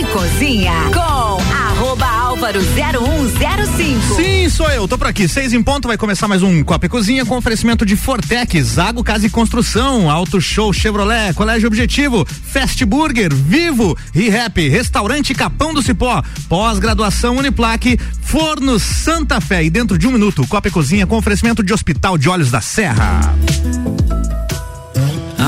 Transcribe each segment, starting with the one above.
e Cozinha com arroba álvaro 0105. Sim, sou eu, tô por aqui. Seis em ponto, vai começar mais um Copa e Cozinha com oferecimento de Fortec, Zago Casa e Construção, Auto Show Chevrolet, Colégio Objetivo, Fast Burger, Vivo, ReHap, Restaurante Capão do Cipó, pós-graduação Uniplaque, Forno Santa Fé e dentro de um minuto, Copa e Cozinha com oferecimento de Hospital de Olhos da Serra.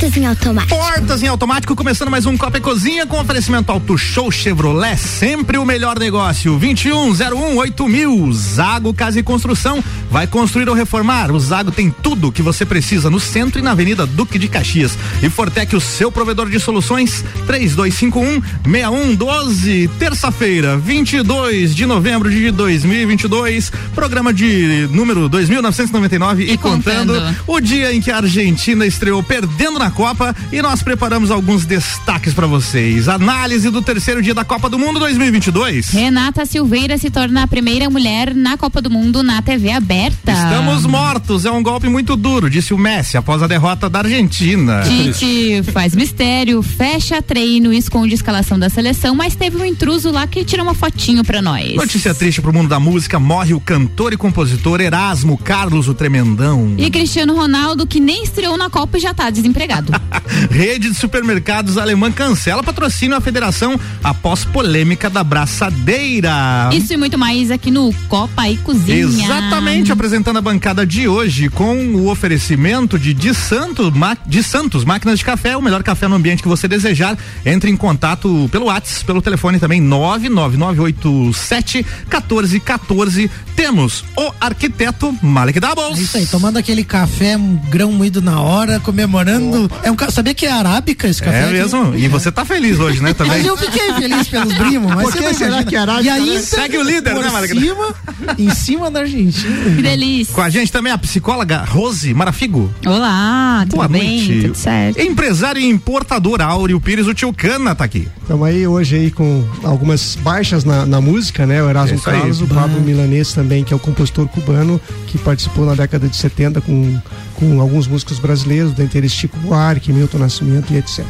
Portas em automático. Portas em automático, começando mais um Copa e Cozinha com oferecimento Auto Show Chevrolet, sempre o melhor negócio. 2101 mil. Zago Casa e Construção. Vai construir ou reformar? O Zago tem tudo que você precisa no centro e na Avenida Duque de Caxias. E Fortec, o seu provedor de soluções, 3251 6112. Terça-feira, 22 de novembro de 2022. Programa de número 2999 e, E contando. contando. O dia em que a Argentina estreou perdendo na Copa e nós preparamos alguns destaques para vocês. Análise do terceiro dia da Copa do Mundo 2022. Renata Silveira se torna a primeira mulher na Copa do Mundo na TV aberta. Estamos mortos, é um golpe muito duro, disse o Messi após a derrota da Argentina. Tite faz mistério, fecha treino, esconde a escalação da seleção, mas teve um intruso lá que tirou uma fotinho pra nós. Notícia triste pro mundo da música, morre o cantor e compositor Erasmo Carlos o Tremendão. E Cristiano Ronaldo, que nem estreou na Copa e já tá desempregado. Rede de supermercados alemã cancela patrocínio à federação após polêmica da braçadeira. Isso e muito mais aqui no Copa e Cozinha. Exatamente, apresentando a bancada de hoje com o oferecimento de de Santos, de Santos Máquinas de Café, o melhor café no ambiente que você desejar. Entre em contato pelo WhatsApp, pelo telefone também 99987 1414. Temos o arquiteto Malek É Doubles. isso aí, tomando aquele café, um grão moído na hora, comemorando. É um, sabia que é arábica esse café? É aqui? mesmo? E você tá feliz hoje, né, também? Mas eu fiquei feliz pelos primos, mas Por você que será que é arábica, E ainda, né? Segue o líder, por né, Margarida? cima, em cima da Argentina. Que delícia. Com a gente também a psicóloga Rose Marafigo. Olá, tudo Boa bem? noite. Tudo certo. Empresário e importador Áureo Pires, o tio Cana tá aqui. Estamos aí hoje aí com algumas baixas na, na música, né? O Erasmo Isso aí. Carlos, o Pablo Milanês também, que é o compositor cubano, que participou na década de 70 com, com alguns músicos brasileiros, dentre eles Chico Buarque, Milton Nascimento e etc.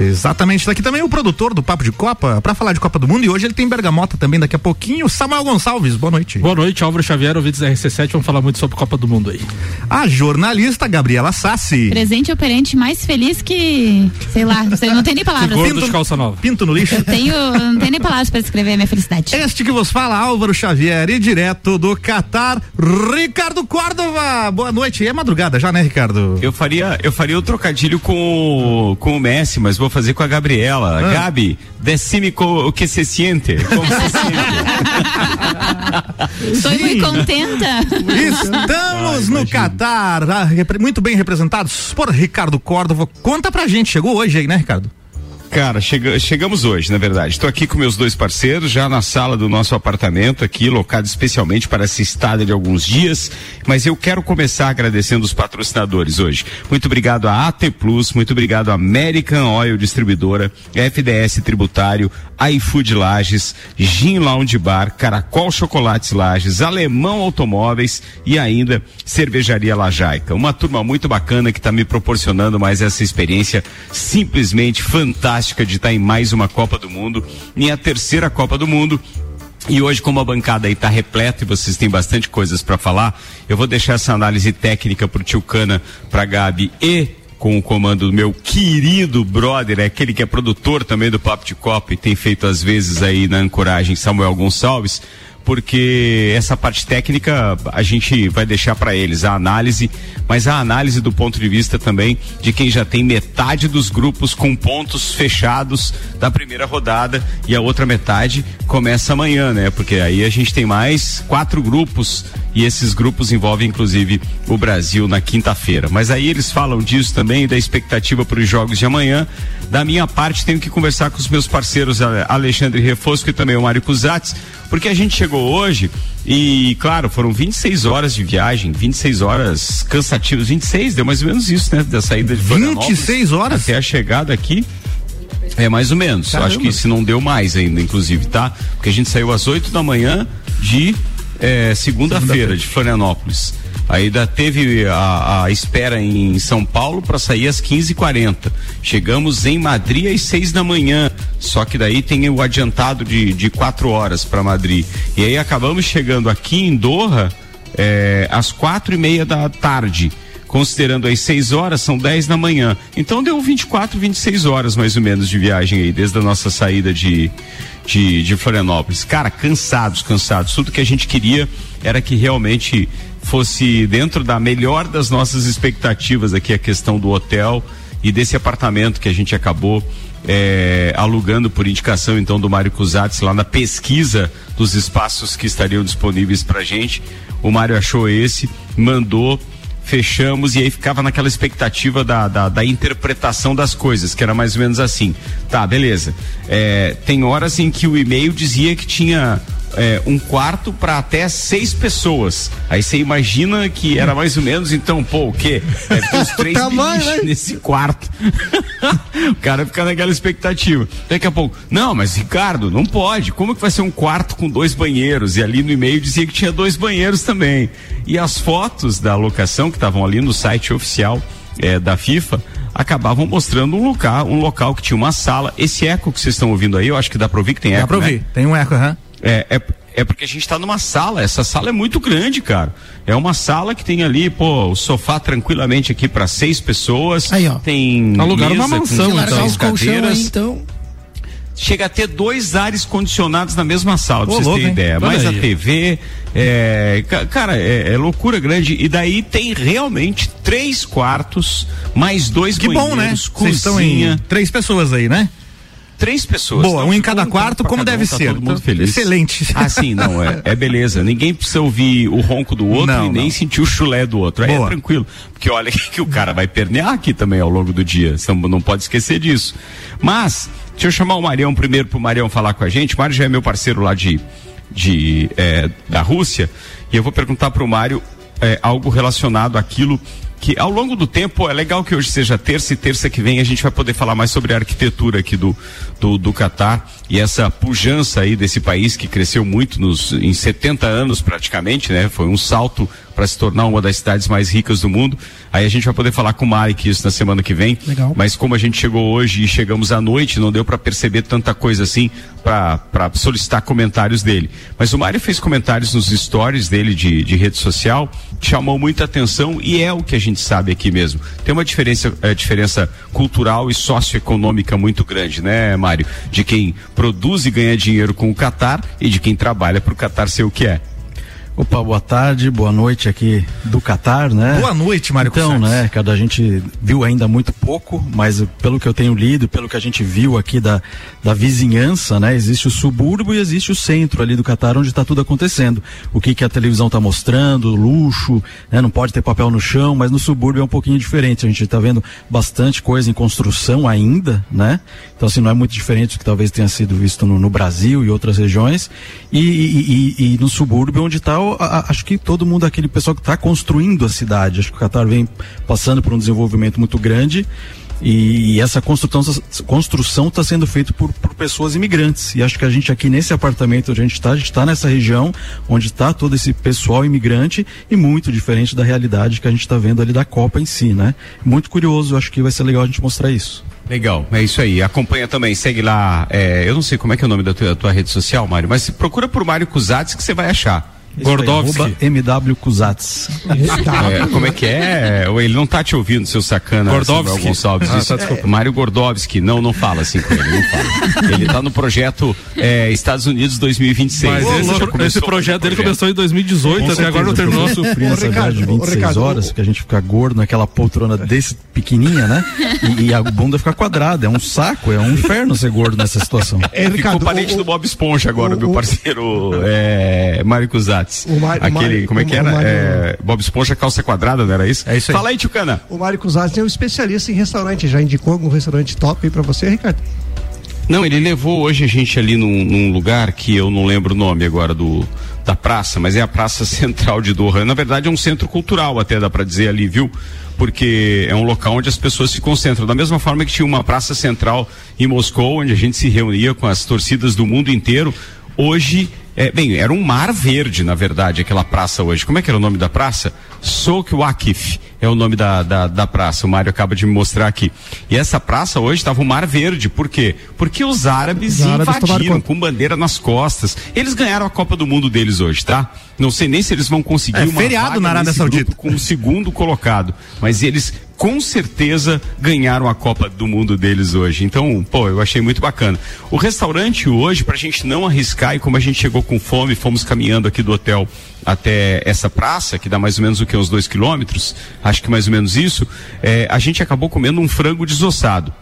Exatamente, daqui também o produtor do Papo de Copa, pra falar de Copa do Mundo, e hoje ele tem Bergamota também daqui a pouquinho, Samuel Gonçalves, boa noite. Boa noite, Álvaro Xavier, ouvintes da RC7, vamos falar muito sobre Copa do Mundo aí. A jornalista Gabriela Sassi. Presente operante mais feliz que, sei lá, não sei, não tem nem palavras. Gordo de calça nova. Pinto no lixo. Eu tenho, não tenho nem palavras pra descrever a minha felicidade. Este que vos fala, Álvaro Xavier, e direto do Catar, Ricardo Córdova. Boa noite. É madrugada já, né, Ricardo? Eu faria, eu faria o trocadilho com o, com o Messi, mas vou fazer com a Gabriela. Ah. Gabi, decime o que se siente. Como se sente. Estou muito contenta. Estamos no Catar, ah, muito bem representados por Ricardo Córdova. Conta pra gente, chegou hoje aí, né, Ricardo? Cara, chega- chegamos hoje, na verdade. Estou aqui com meus dois parceiros, já na sala do nosso apartamento, aqui, locado especialmente para essa estada de alguns dias. Mas eu quero começar agradecendo os patrocinadores hoje. Muito obrigado à AT Plus, muito obrigado à American Oil Distribuidora, FDS Tributário, iFood Lages, Gin Lounge Bar, Caracol Chocolates Lages, Alemão Automóveis e ainda Cervejaria Lajaica. Uma turma muito bacana que está me proporcionando mais essa experiência simplesmente fantástica fantástica de estar em mais uma Copa do Mundo, minha terceira Copa do Mundo. E hoje, como a bancada aí está repleta e vocês têm bastante coisas para falar, eu vou deixar essa análise técnica para o Tio Cana, para Gabi e com o comando do meu querido brother, é aquele que é produtor também do Papo de Copa e tem feito às vezes aí na ancoragem Samuel Gonçalves porque essa parte técnica a gente vai deixar para eles, a análise, mas a análise do ponto de vista também de quem já tem metade dos grupos com pontos fechados da primeira rodada e a outra metade começa amanhã, né? Porque aí a gente tem mais quatro grupos e esses grupos envolvem inclusive o Brasil na quinta-feira. Mas aí eles falam disso também, da expectativa para os jogos de amanhã. Da minha parte, tenho que conversar com os meus parceiros Alexandre Refosco e também o Mário Cusatz, porque a gente chegou hoje e, claro, foram 26 horas de viagem, 26 horas cansativas, 26, deu mais ou menos isso, né? Da saída de 26 horas? Até a chegada aqui. É mais ou menos. Caramba. Acho que se não deu mais ainda, inclusive, tá? Porque a gente saiu às 8 da manhã de é, segunda-feira de Florianópolis. Ainda teve a, a espera em São Paulo para sair às 15h40. Chegamos em Madrid às 6 da manhã. Só que daí tem o adiantado de, de quatro horas para Madrid. E aí acabamos chegando aqui em Doha é, às quatro e meia da tarde considerando as 6 horas, são 10 da manhã. Então deu 24, 26 horas mais ou menos de viagem aí, desde a nossa saída de, de, de Florianópolis. Cara, cansados, cansados. Tudo que a gente queria era que realmente fosse dentro da melhor das nossas expectativas aqui a questão do hotel e desse apartamento que a gente acabou é, alugando por indicação então do Mário Cusatz lá na pesquisa dos espaços que estariam disponíveis para gente. O Mário achou esse, mandou fechamos e aí ficava naquela expectativa da, da, da, interpretação das coisas, que era mais ou menos assim. Tá, beleza. É, tem horas em que o e-mail dizia que tinha é, um quarto para até seis pessoas. Aí você imagina que era mais ou menos, então, pô, o quê? Deve ter uns três Tamanho, né? nesse quarto. o cara fica naquela expectativa. Daqui a pouco, não, mas Ricardo, não pode. Como que vai ser um quarto com dois banheiros? E ali no e-mail dizia que tinha dois banheiros também. E as fotos da locação que estavam ali no site oficial é, da FIFA acabavam mostrando um local, um local que tinha uma sala. Esse eco que vocês estão ouvindo aí, eu acho que dá para ouvir que tem eco. Dá para ouvir, né? tem um eco, aham. Uhum. É, é, é porque a gente está numa sala, essa sala é muito grande, cara. É uma sala que tem ali, pô, o sofá tranquilamente aqui para seis pessoas. Aí, ó. Tem alugaram uma mansão, com então. Os cadeiras. Aí, então. Chega a ter dois ares condicionados na mesma sala, pra vocês louco, terem ideia. Mais a TV, é, cara, é, é, loucura grande. E daí tem realmente três quartos, mais dois que banheiros, bom, né? cozinha. Vocês estão em três pessoas aí, né? Três pessoas. Boa, um em cada quarto, como deve um, tá ser. todo mundo feliz. Excelente. Ah, sim, não, é, é beleza. Ninguém precisa ouvir o ronco do outro não, e nem não. sentir o chulé do outro. Aí é Boa. é tranquilo. Porque olha que o cara vai pernear aqui também ao longo do dia. Você não pode esquecer disso. Mas, deixa eu chamar o Marião primeiro pro Marião falar com a gente. O Mário já é meu parceiro lá de, de é, da Rússia. E eu vou perguntar pro Mário é, algo relacionado àquilo que ao longo do tempo é legal que hoje seja terça e terça que vem a gente vai poder falar mais sobre a arquitetura aqui do do, do Catar e essa pujança aí desse país que cresceu muito nos em 70 anos praticamente, né? Foi um salto para se tornar uma das cidades mais ricas do mundo. Aí a gente vai poder falar com o Mike isso na semana que vem. Legal. Mas como a gente chegou hoje e chegamos à noite, não deu para perceber tanta coisa assim para solicitar comentários dele. Mas o Mário fez comentários nos stories dele de, de rede social, chamou muita atenção e é o que a gente sabe aqui mesmo. Tem uma diferença, é, diferença cultural e socioeconômica muito grande, né, Mário? De quem produz e ganha dinheiro com o Catar e de quem trabalha para o Catar ser o que é. Opa, boa tarde, boa noite aqui do Catar, né? Boa noite, Mário Então, né, cada a gente viu ainda muito pouco, mas pelo que eu tenho lido, pelo que a gente viu aqui da, da vizinhança, né, existe o subúrbio e existe o centro ali do Catar onde está tudo acontecendo. O que que a televisão está mostrando, luxo, né, não pode ter papel no chão, mas no subúrbio é um pouquinho diferente. A gente está vendo bastante coisa em construção ainda, né? Então, assim, não é muito diferente do que talvez tenha sido visto no, no Brasil e outras regiões. E, e, e, e no subúrbio onde está acho que todo mundo, aquele pessoal que está construindo a cidade, acho que o Qatar vem passando por um desenvolvimento muito grande. E essa construção está sendo feita por, por, pessoas imigrantes. E acho que a gente aqui nesse apartamento onde a gente está, a gente está nessa região onde está todo esse pessoal imigrante e muito diferente da realidade que a gente está vendo ali da Copa em si, né? Muito curioso, acho que vai ser legal a gente mostrar isso. Legal, é isso aí. Acompanha também, segue lá. é, eu não sei como é que é o nome da tua, tua rede social, Mário, mas procura por Mário Cusatz que você vai achar. Gordovski. MW Cusatz. É, como é que é? Ou Ele não tá te ouvindo, seu sacana. Gordovski. Gonçalves. Ah, tá, desculpa. Mário Gordovski. Não, não fala assim com ele, não fala. Ele tá no projeto é, Estados Unidos 2026. Mas esse, pro- esse projeto dele começou em 2018, até agora não terminou. Eu sofri essa Ricardo, viagem de ô, 26 Ricardo, horas, que a gente fica gordo naquela poltrona desse pequenininha, né? E, e a bunda fica quadrada. É um saco, é um inferno ser gordo nessa situação. É, Ficou Ricardo, parente o- do Bob Esponja agora, o- meu o- parceiro é, Mário Cusatz. O Mário- Aquele, Mário- como é que era? Mário- É, Bob Esponja calça quadrada, não era isso? É isso aí. Fala aí, Tchucana. O Mário Cusazzi é um especialista em restaurante. Já indicou algum restaurante top aí pra você, Ricardo? Não, ele levou hoje a gente ali num, num lugar que eu não lembro o nome agora do da praça, mas é a Praça Central de Doha. Na verdade é um centro cultural até dá pra dizer ali, viu? Porque é um local onde as pessoas se concentram. Da mesma forma que tinha uma praça central em Moscou, onde a gente se reunia com as torcidas do mundo inteiro. Hoje, é, bem, era um mar verde, na verdade, aquela praça hoje. Como é que era o nome da praça? Souk é o nome da, da, da praça. O Mário acaba de me mostrar aqui. E essa praça hoje estava um mar verde. Por quê? Porque os árabes, Os árabes invadiram com bandeira nas costas. Eles ganharam a Copa do Mundo deles hoje, tá? Não sei nem se eles vão conseguir É uma feriado na Arábia Saudita. com o segundo colocado. Mas eles com certeza ganharam a Copa do Mundo deles hoje. Então, pô, eu achei muito bacana. O restaurante hoje, pra gente não arriscar, e como a gente chegou com fome, fomos caminhando aqui do hotel até essa praça, que dá mais ou menos o que? Uns dois quilômetros, acho que mais ou menos isso, é, a gente acabou comendo um frango desossado.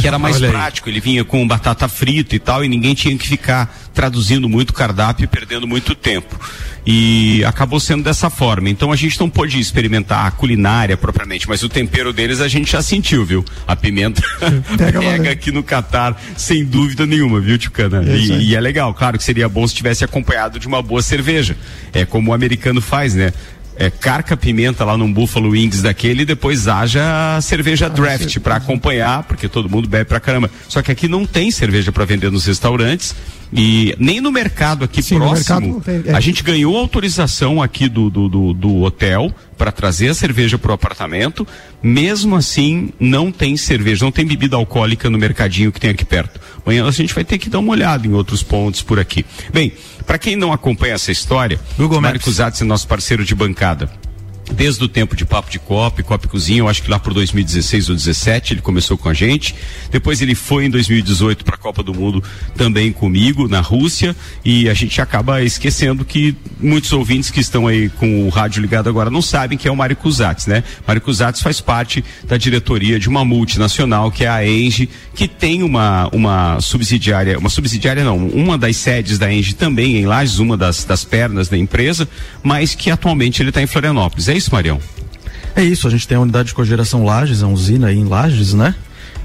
Que era mais prático, ele vinha com batata frita e tal, e ninguém tinha que ficar traduzindo muito cardápio e perdendo muito tempo. E acabou sendo dessa forma. Então a gente não pôde experimentar a culinária propriamente, mas o tempero deles a gente já sentiu, viu? A pimenta Pega pega, valendo. aqui no Catar, sem dúvida nenhuma, viu, Tchucana? É. E, e é legal, claro que seria bom se tivesse acompanhado de uma boa cerveja. É como o americano faz, né? É, carca pimenta lá num Buffalo Wings daquele e depois haja cerveja draft para acompanhar, porque todo mundo bebe pra caramba. Só que aqui não tem cerveja para vender nos restaurantes e nem no mercado aqui Sim, mercado próximo. tem, é. A gente ganhou autorização aqui do, do, do, do hotel para trazer a cerveja pro apartamento. Mesmo assim, não tem cerveja, não tem bebida alcoólica no mercadinho que tem aqui perto. Amanhã a gente vai ter que dar uma olhada em outros pontos por aqui. Bem, para quem não acompanha essa história, Google Mário Maps. Cusatz é nosso parceiro de bancada. Desde o tempo de Papo de Copa, Copa Cozinha, eu acho que lá por 2016 ou 2017 ele começou com a gente. Depois ele foi em 2018 para a Copa do Mundo também comigo na Rússia e a gente acaba esquecendo que muitos ouvintes que estão aí com o rádio ligado agora não sabem que é o Mário Cusatz, né? Mário Cusatz faz parte da diretoria de uma multinacional que é a Engie, que tem uma uma subsidiária, uma subsidiária não, uma das sedes da Engie também em Lages, uma das, das pernas da empresa, mas que atualmente ele está em Florianópolis. É isso, Marião? É isso, a gente tem a unidade de cogeração Lages, a usina aí em Lages, né?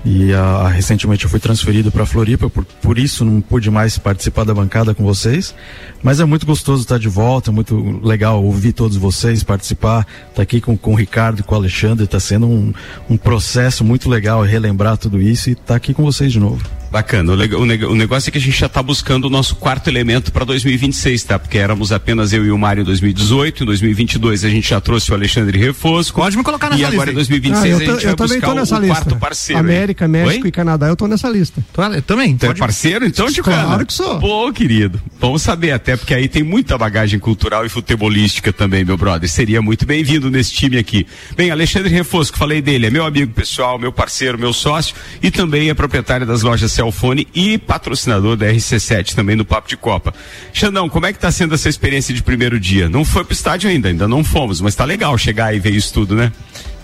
E ah, recentemente eu fui transferido para Floripa, por, por isso não pude mais participar da bancada com vocês. Mas é muito gostoso estar de volta, é muito legal ouvir todos vocês, participar, estar aqui com, com o Ricardo e com o Alexandre, está sendo um, um processo muito legal relembrar tudo isso e estar aqui com vocês de novo. Bacana. O, leg- o neg- o negócio é que a gente já está buscando o nosso quarto elemento para 2026, tá? Porque éramos apenas eu e o Mário em 2018. Em 2022 a gente já trouxe o Alexandre Refosco. Pode me colocar nessa E agora em lista aí. 2026 Ah, eu, a tô- gente eu vai buscar nessa o lista. quarto parceiro. América, México Oi? e Canadá, eu tô nessa lista. Tô- eu também. Tu é parceiro? Então, de Claro que sou. Pô, querido. Vamos saber, até porque aí tem muita bagagem cultural e futebolística também, meu brother. Seria muito bem-vindo nesse time aqui. Bem, Alexandre Refosco, falei dele, é meu amigo pessoal, meu parceiro, meu sócio e também é proprietário das lojas Celfone e patrocinador da RC7 também no Papo de Copa. Xandão, como é que tá sendo essa experiência de primeiro dia? Não foi pro estádio ainda, ainda não fomos, mas tá legal chegar e ver isso tudo, né?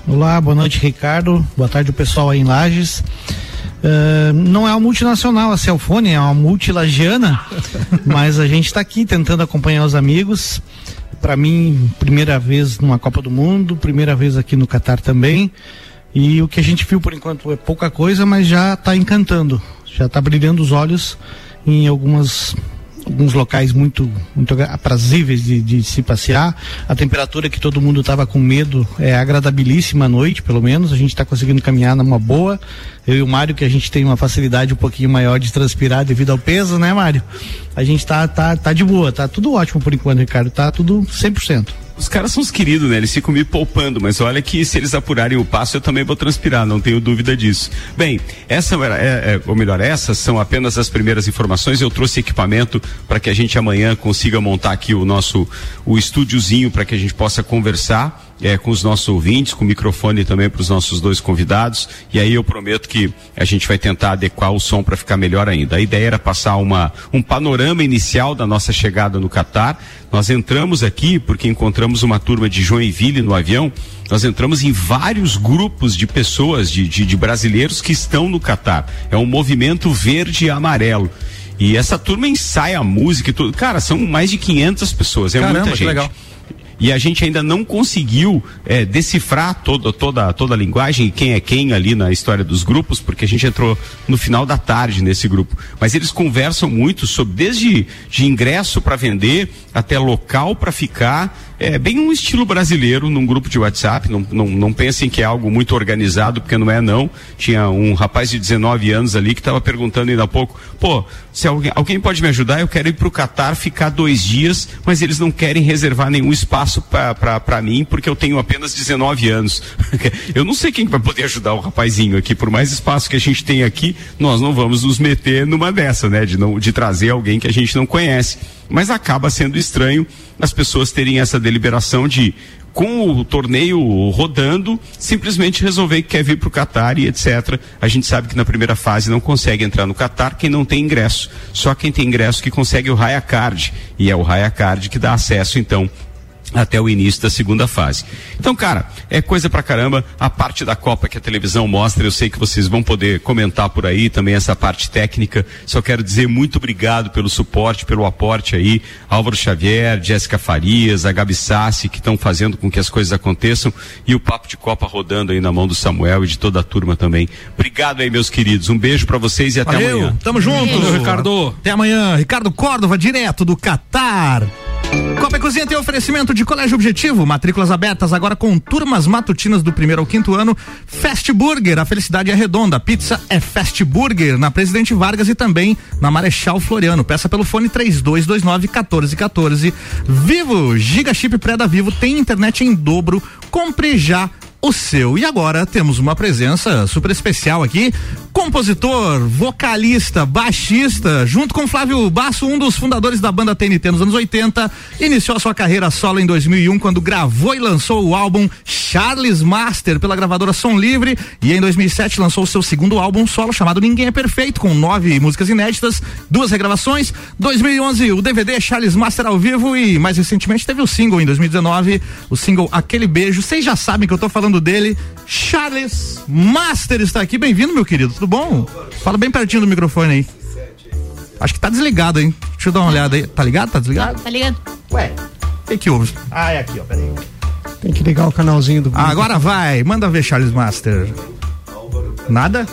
Olá, boa noite, Ricardo. Boa tarde, o pessoal aí em Lages. Ah, não é uma multinacional, a Celfone é uma multilagiana, mas a gente está aqui tentando acompanhar os amigos. Para mim, primeira vez numa Copa do Mundo, primeira vez aqui no Catar também. E o que a gente viu por enquanto é pouca coisa, mas já está encantando, já está brilhando os olhos em algumas alguns locais muito muito aprazíveis de, de se passear. A temperatura que todo mundo estava com medo é agradabilíssima à noite, pelo menos. A gente está conseguindo caminhar numa boa. Eu e o Mário, que a gente tem uma facilidade um pouquinho maior de transpirar devido ao peso, né, Mário? A gente tá, tá, tá de boa, tá tudo ótimo por enquanto, Ricardo. Tá tudo 100%. Os caras são os queridos, né? Eles ficam me poupando, mas olha que se eles apurarem o passo, eu também vou transpirar, não tenho dúvida disso. Bem, essa é, é, ou melhor, essas são apenas as primeiras informações. Eu trouxe equipamento para que a gente amanhã consiga montar aqui o nosso o estúdiozinho para que a gente possa conversar é, com os nossos ouvintes, com o microfone também para os nossos dois convidados. E aí eu prometo que a gente vai tentar adequar o som para ficar melhor ainda. A ideia era passar uma, um panorama inicial da nossa chegada no Catar. Nós entramos aqui porque encontramos uma turma de Joinville no avião. Nós entramos em vários grupos de pessoas, de, de, de brasileiros que estão no Catar. É um movimento verde e amarelo. E essa turma ensaia música e tudo. Cara, são mais de 500 pessoas, é Caramba, muita que gente. legal e a gente ainda não conseguiu é, decifrar toda, toda, toda a linguagem e quem é quem ali na história dos grupos, porque a gente entrou no final da tarde nesse grupo. Mas eles conversam muito sobre desde de ingresso para vender até local para ficar. É bem um estilo brasileiro num grupo de WhatsApp. Não, não, não pensem que é algo muito organizado, porque não é não. Tinha um rapaz de 19 anos ali que estava perguntando ainda há pouco, pô, se alguém, alguém pode me ajudar? Eu quero ir para o Catar ficar dois dias, mas eles não querem reservar nenhum espaço para mim, porque eu tenho apenas 19 anos. eu não sei quem vai poder ajudar o rapazinho aqui. Por mais espaço que a gente tem aqui, nós não vamos nos meter numa dessa, né? De, não, de trazer alguém que a gente não conhece. Mas acaba sendo estranho as pessoas terem essa deliberação de com o torneio rodando, simplesmente resolver que quer vir para o Catar e etc. A gente sabe que na primeira fase não consegue entrar no Catar quem não tem ingresso. Só quem tem ingresso que consegue o Raya Card. E é o Raya Card que dá acesso, então, até o início da segunda fase. Então, cara, é coisa pra caramba. A parte da Copa que a televisão mostra, eu sei que vocês vão poder comentar por aí também essa parte técnica. Só quero dizer muito obrigado pelo suporte, pelo aporte aí. Álvaro Xavier, Jéssica Farias, a Gabi Sassi, que estão fazendo com que as coisas aconteçam. E o Papo de Copa rodando aí na mão do Samuel e de toda a turma também. Obrigado aí, meus queridos. Um beijo para vocês e até Valeu, amanhã. Tamo junto, Valeu, Ricardo. Até amanhã. Ricardo Córdova, direto do Catar. Copa e Cozinha tem oferecimento de Colégio Objetivo, matrículas abertas agora com turmas matutinas do primeiro ao quinto ano. Fast Burger, a felicidade é redonda. Pizza é Fast Burger na Presidente Vargas e também na Marechal Floriano. Peça pelo fone 3229 1414. Vivo, Giga Chip Pré da Vivo tem internet em dobro. Compre já o seu. E agora temos uma presença super especial aqui. Compositor, vocalista, baixista, junto com Flávio Basso, um dos fundadores da banda TNT nos anos 80, iniciou a sua carreira solo em 2001 quando gravou e lançou o álbum Charles Master pela gravadora Som Livre e em 2007 lançou o seu segundo álbum solo chamado Ninguém é Perfeito com nove músicas inéditas, duas regravações. 2011 o DVD Charles Master ao vivo e mais recentemente teve o single em 2019, o single Aquele Beijo. Vocês já sabem que eu tô falando dele. Charles Master está aqui. Bem-vindo, meu querido. Tudo bom? Fala bem pertinho do microfone aí. Acho que tá desligado, hein? Deixa eu dar uma olhada aí. Tá ligado? Tá desligado? Tá ligado? Ué, o que que houve? Ah, é aqui, ó. Peraí. Tem que ligar o canalzinho do Ah, agora vai. Manda ver, Charles Master. Nada?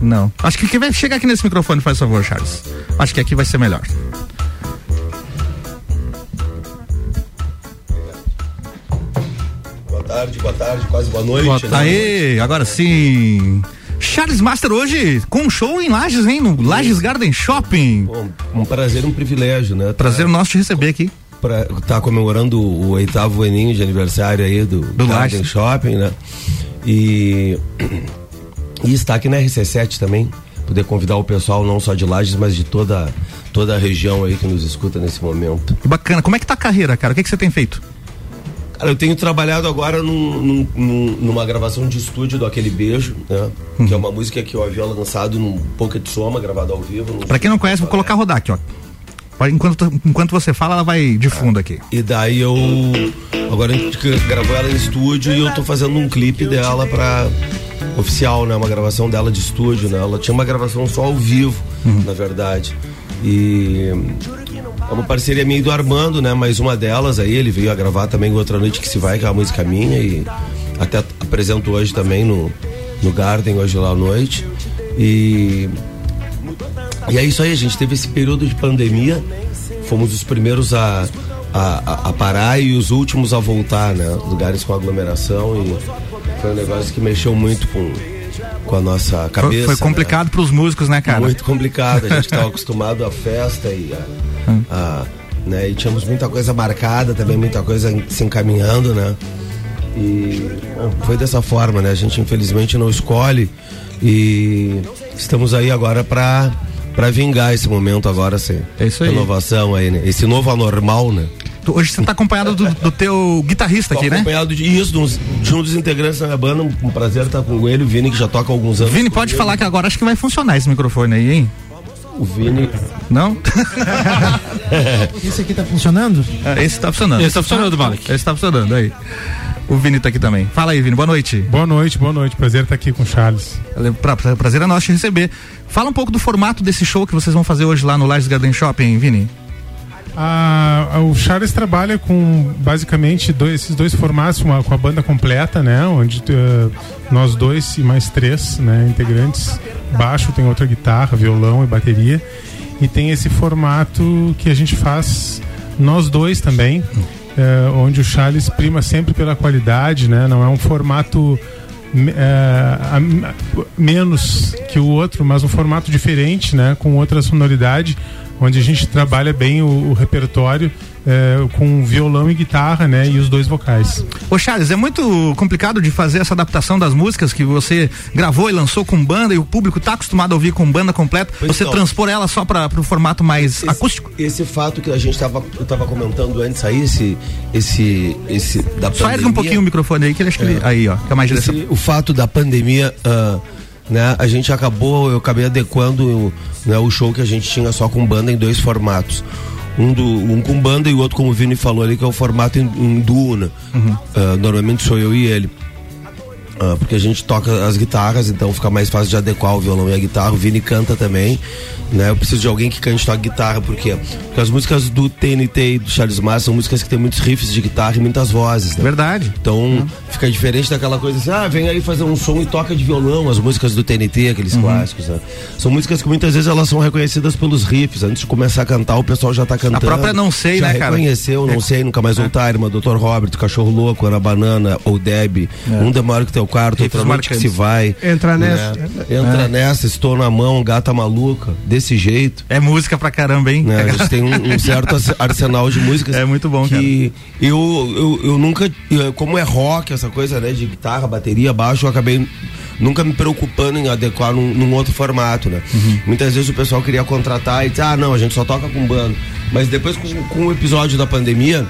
Não. Acho que quem vai chegar aqui nesse microfone, faz favor, Charles. Acho que aqui vai ser melhor. Tarde, boa tarde, quase boa noite. Boa né? Aê, agora sim. Charles Master hoje com um show em Lages, hein? No Lages Garden Shopping. Bom, um prazer, um privilégio, né? Prazer nosso te receber aqui. Pra, tá comemorando o oitavo aninho de aniversário aí do, Do Garden Lages. Shopping, né? E, e estar aqui na RC7 também, poder convidar o pessoal não só de Lages, mas de toda, toda a região aí que nos escuta nesse momento. Que bacana. Como é que tá a carreira, cara? O que, que você tem feito? Cara, eu tenho trabalhado agora num- num- num- numa gravação de estúdio do Aquele Beijo, né? Uhum. Que é uma música que eu havia lançado num Pocket Soma, gravado ao vivo. Pra quem não conhece, vou colocar rodar aqui, ó. Enquanto, enquanto você fala, ela vai de fundo aqui. E daí eu. Agora a gente gravou ela em estúdio e eu tô fazendo um clipe dela pra. Oficial, né? Uma gravação dela de estúdio, né? Ela tinha uma gravação só ao vivo, na verdade. E. É uma parceria e do Armando, né? Mais uma delas aí, ele veio a gravar também Outra Noite Que Se Vai, que é uma música minha, e até apresento hoje também no, no Garden, hoje lá à noite. E e é isso aí, a gente teve esse período de pandemia, fomos os primeiros a, a, a- a parar e os últimos a voltar, né? Lugares com aglomeração e foi um negócio que mexeu muito com, com a nossa Foi, cabeça. foi complicado né? pros músicos, né, cara? Muito complicado, a gente estava acostumado à festa e a, a- né? E tínhamos muita coisa marcada, também muita coisa se encaminhando, né? E foi dessa forma, né? A gente infelizmente não escolhe e estamos aí agora para para vingar esse momento agora, sim. É isso aí. Renovação aí, né? Esse novo anormal, né? Tu- Hoje você tá acompanhado do, do teu guitarrista Tô aqui, né? acompanhado de isso, de, uns- de um dos integrantes da minha banda, um, prazer estar com ele, o Vini, que já toca há alguns anos. Vini, pode falar que agora acho que vai funcionar esse microfone aí, hein? O Vini. Não? Esse aqui tá funcionando? É, Esse tá funcionando. Esse tá funcionando, Malik. Esse tá funcionando, aí. O Vini tá aqui também. Fala aí, Vini, boa noite. Boa noite, boa noite. Prazer estar aqui com o Charles. Pra, pra- prazer é nosso te receber. Fala um pouco do formato desse show que vocês vão fazer hoje lá no Lages Garden Shopping, Vini. Ah, o Charles trabalha com basicamente dois- esses dois formatos, uma, com a banda completa, né? Onde eh, nós dois e mais três né, integrantes. Baixo tem outra guitarra, violão e bateria. E tem esse formato que a gente faz nós dois também, eh, onde o Charles prima sempre pela qualidade, né? Não é um formato a- a- menos que o outro, mas um formato diferente, né? Com outra sonoridade, onde a gente trabalha bem o, o repertório eh, com violão e guitarra, né? E os dois vocais. Ô Charles, é muito complicado de fazer essa adaptação das músicas que você gravou e lançou com banda e o público tá acostumado a ouvir com banda completa. Pois você então. transpor ela só para o formato mais Esse- acústico? Esse fato que a gente tava, eu tava comentando antes aí, esse, esse, esse da Só ergue pandemia. um pouquinho o microfone aí que ele acho que ele, aí, ó, fica mais Esse- direção. o fato da pandemia, ah, né, a gente acabou, eu acabei adequando né, o show que a gente tinha só com banda em dois formatos. Um, do, um com banda e o outro, como o Vini falou ali, que é o formato em, em duo, né? Ah, normalmente sou eu e ele. Ah, porque a gente toca as guitarras, então fica mais fácil de adequar o violão e a guitarra. O Vini canta também, né? Eu preciso de alguém que cante e toque guitarra, por quê? Porque as músicas do TNT e do Charles Massa são músicas que tem muitos riffs de guitarra e muitas vozes, né? Verdade. Então fica diferente daquela coisa assim, ah, vem aí fazer um som e toca de violão, as músicas do TNT, aqueles clássicos, né? São músicas que muitas vezes elas são reconhecidas pelos riffs. Antes de começar a cantar, o pessoal já tá cantando. própria Não Sei, já né, cara? reconheceu, Não É. Sei, Nunca Mais Voltar, Irmã, Dr. Robert, Cachorro Louco, Ana Banana, ou Deb, Um Demora que Teu Quarto, Riffs Outra Noite que. Se Vai. Entra né? nessa. Entra É. nessa, Estou na Mão, Gata Maluca, desse jeito. É música pra caramba, hein? Né? A gente tem um, um certo arse- arsenal de músicas. É muito bom, que eu, eu, eu nunca, como é rock, essa coisa né, de guitarra, bateria, baixo, eu acabei nunca me preocupando em adequar num, num outro formato, né? Uhum. Muitas vezes o pessoal queria contratar e dizer, ah, não, a gente só toca com banda. Mas depois com, com o episódio da pandemia,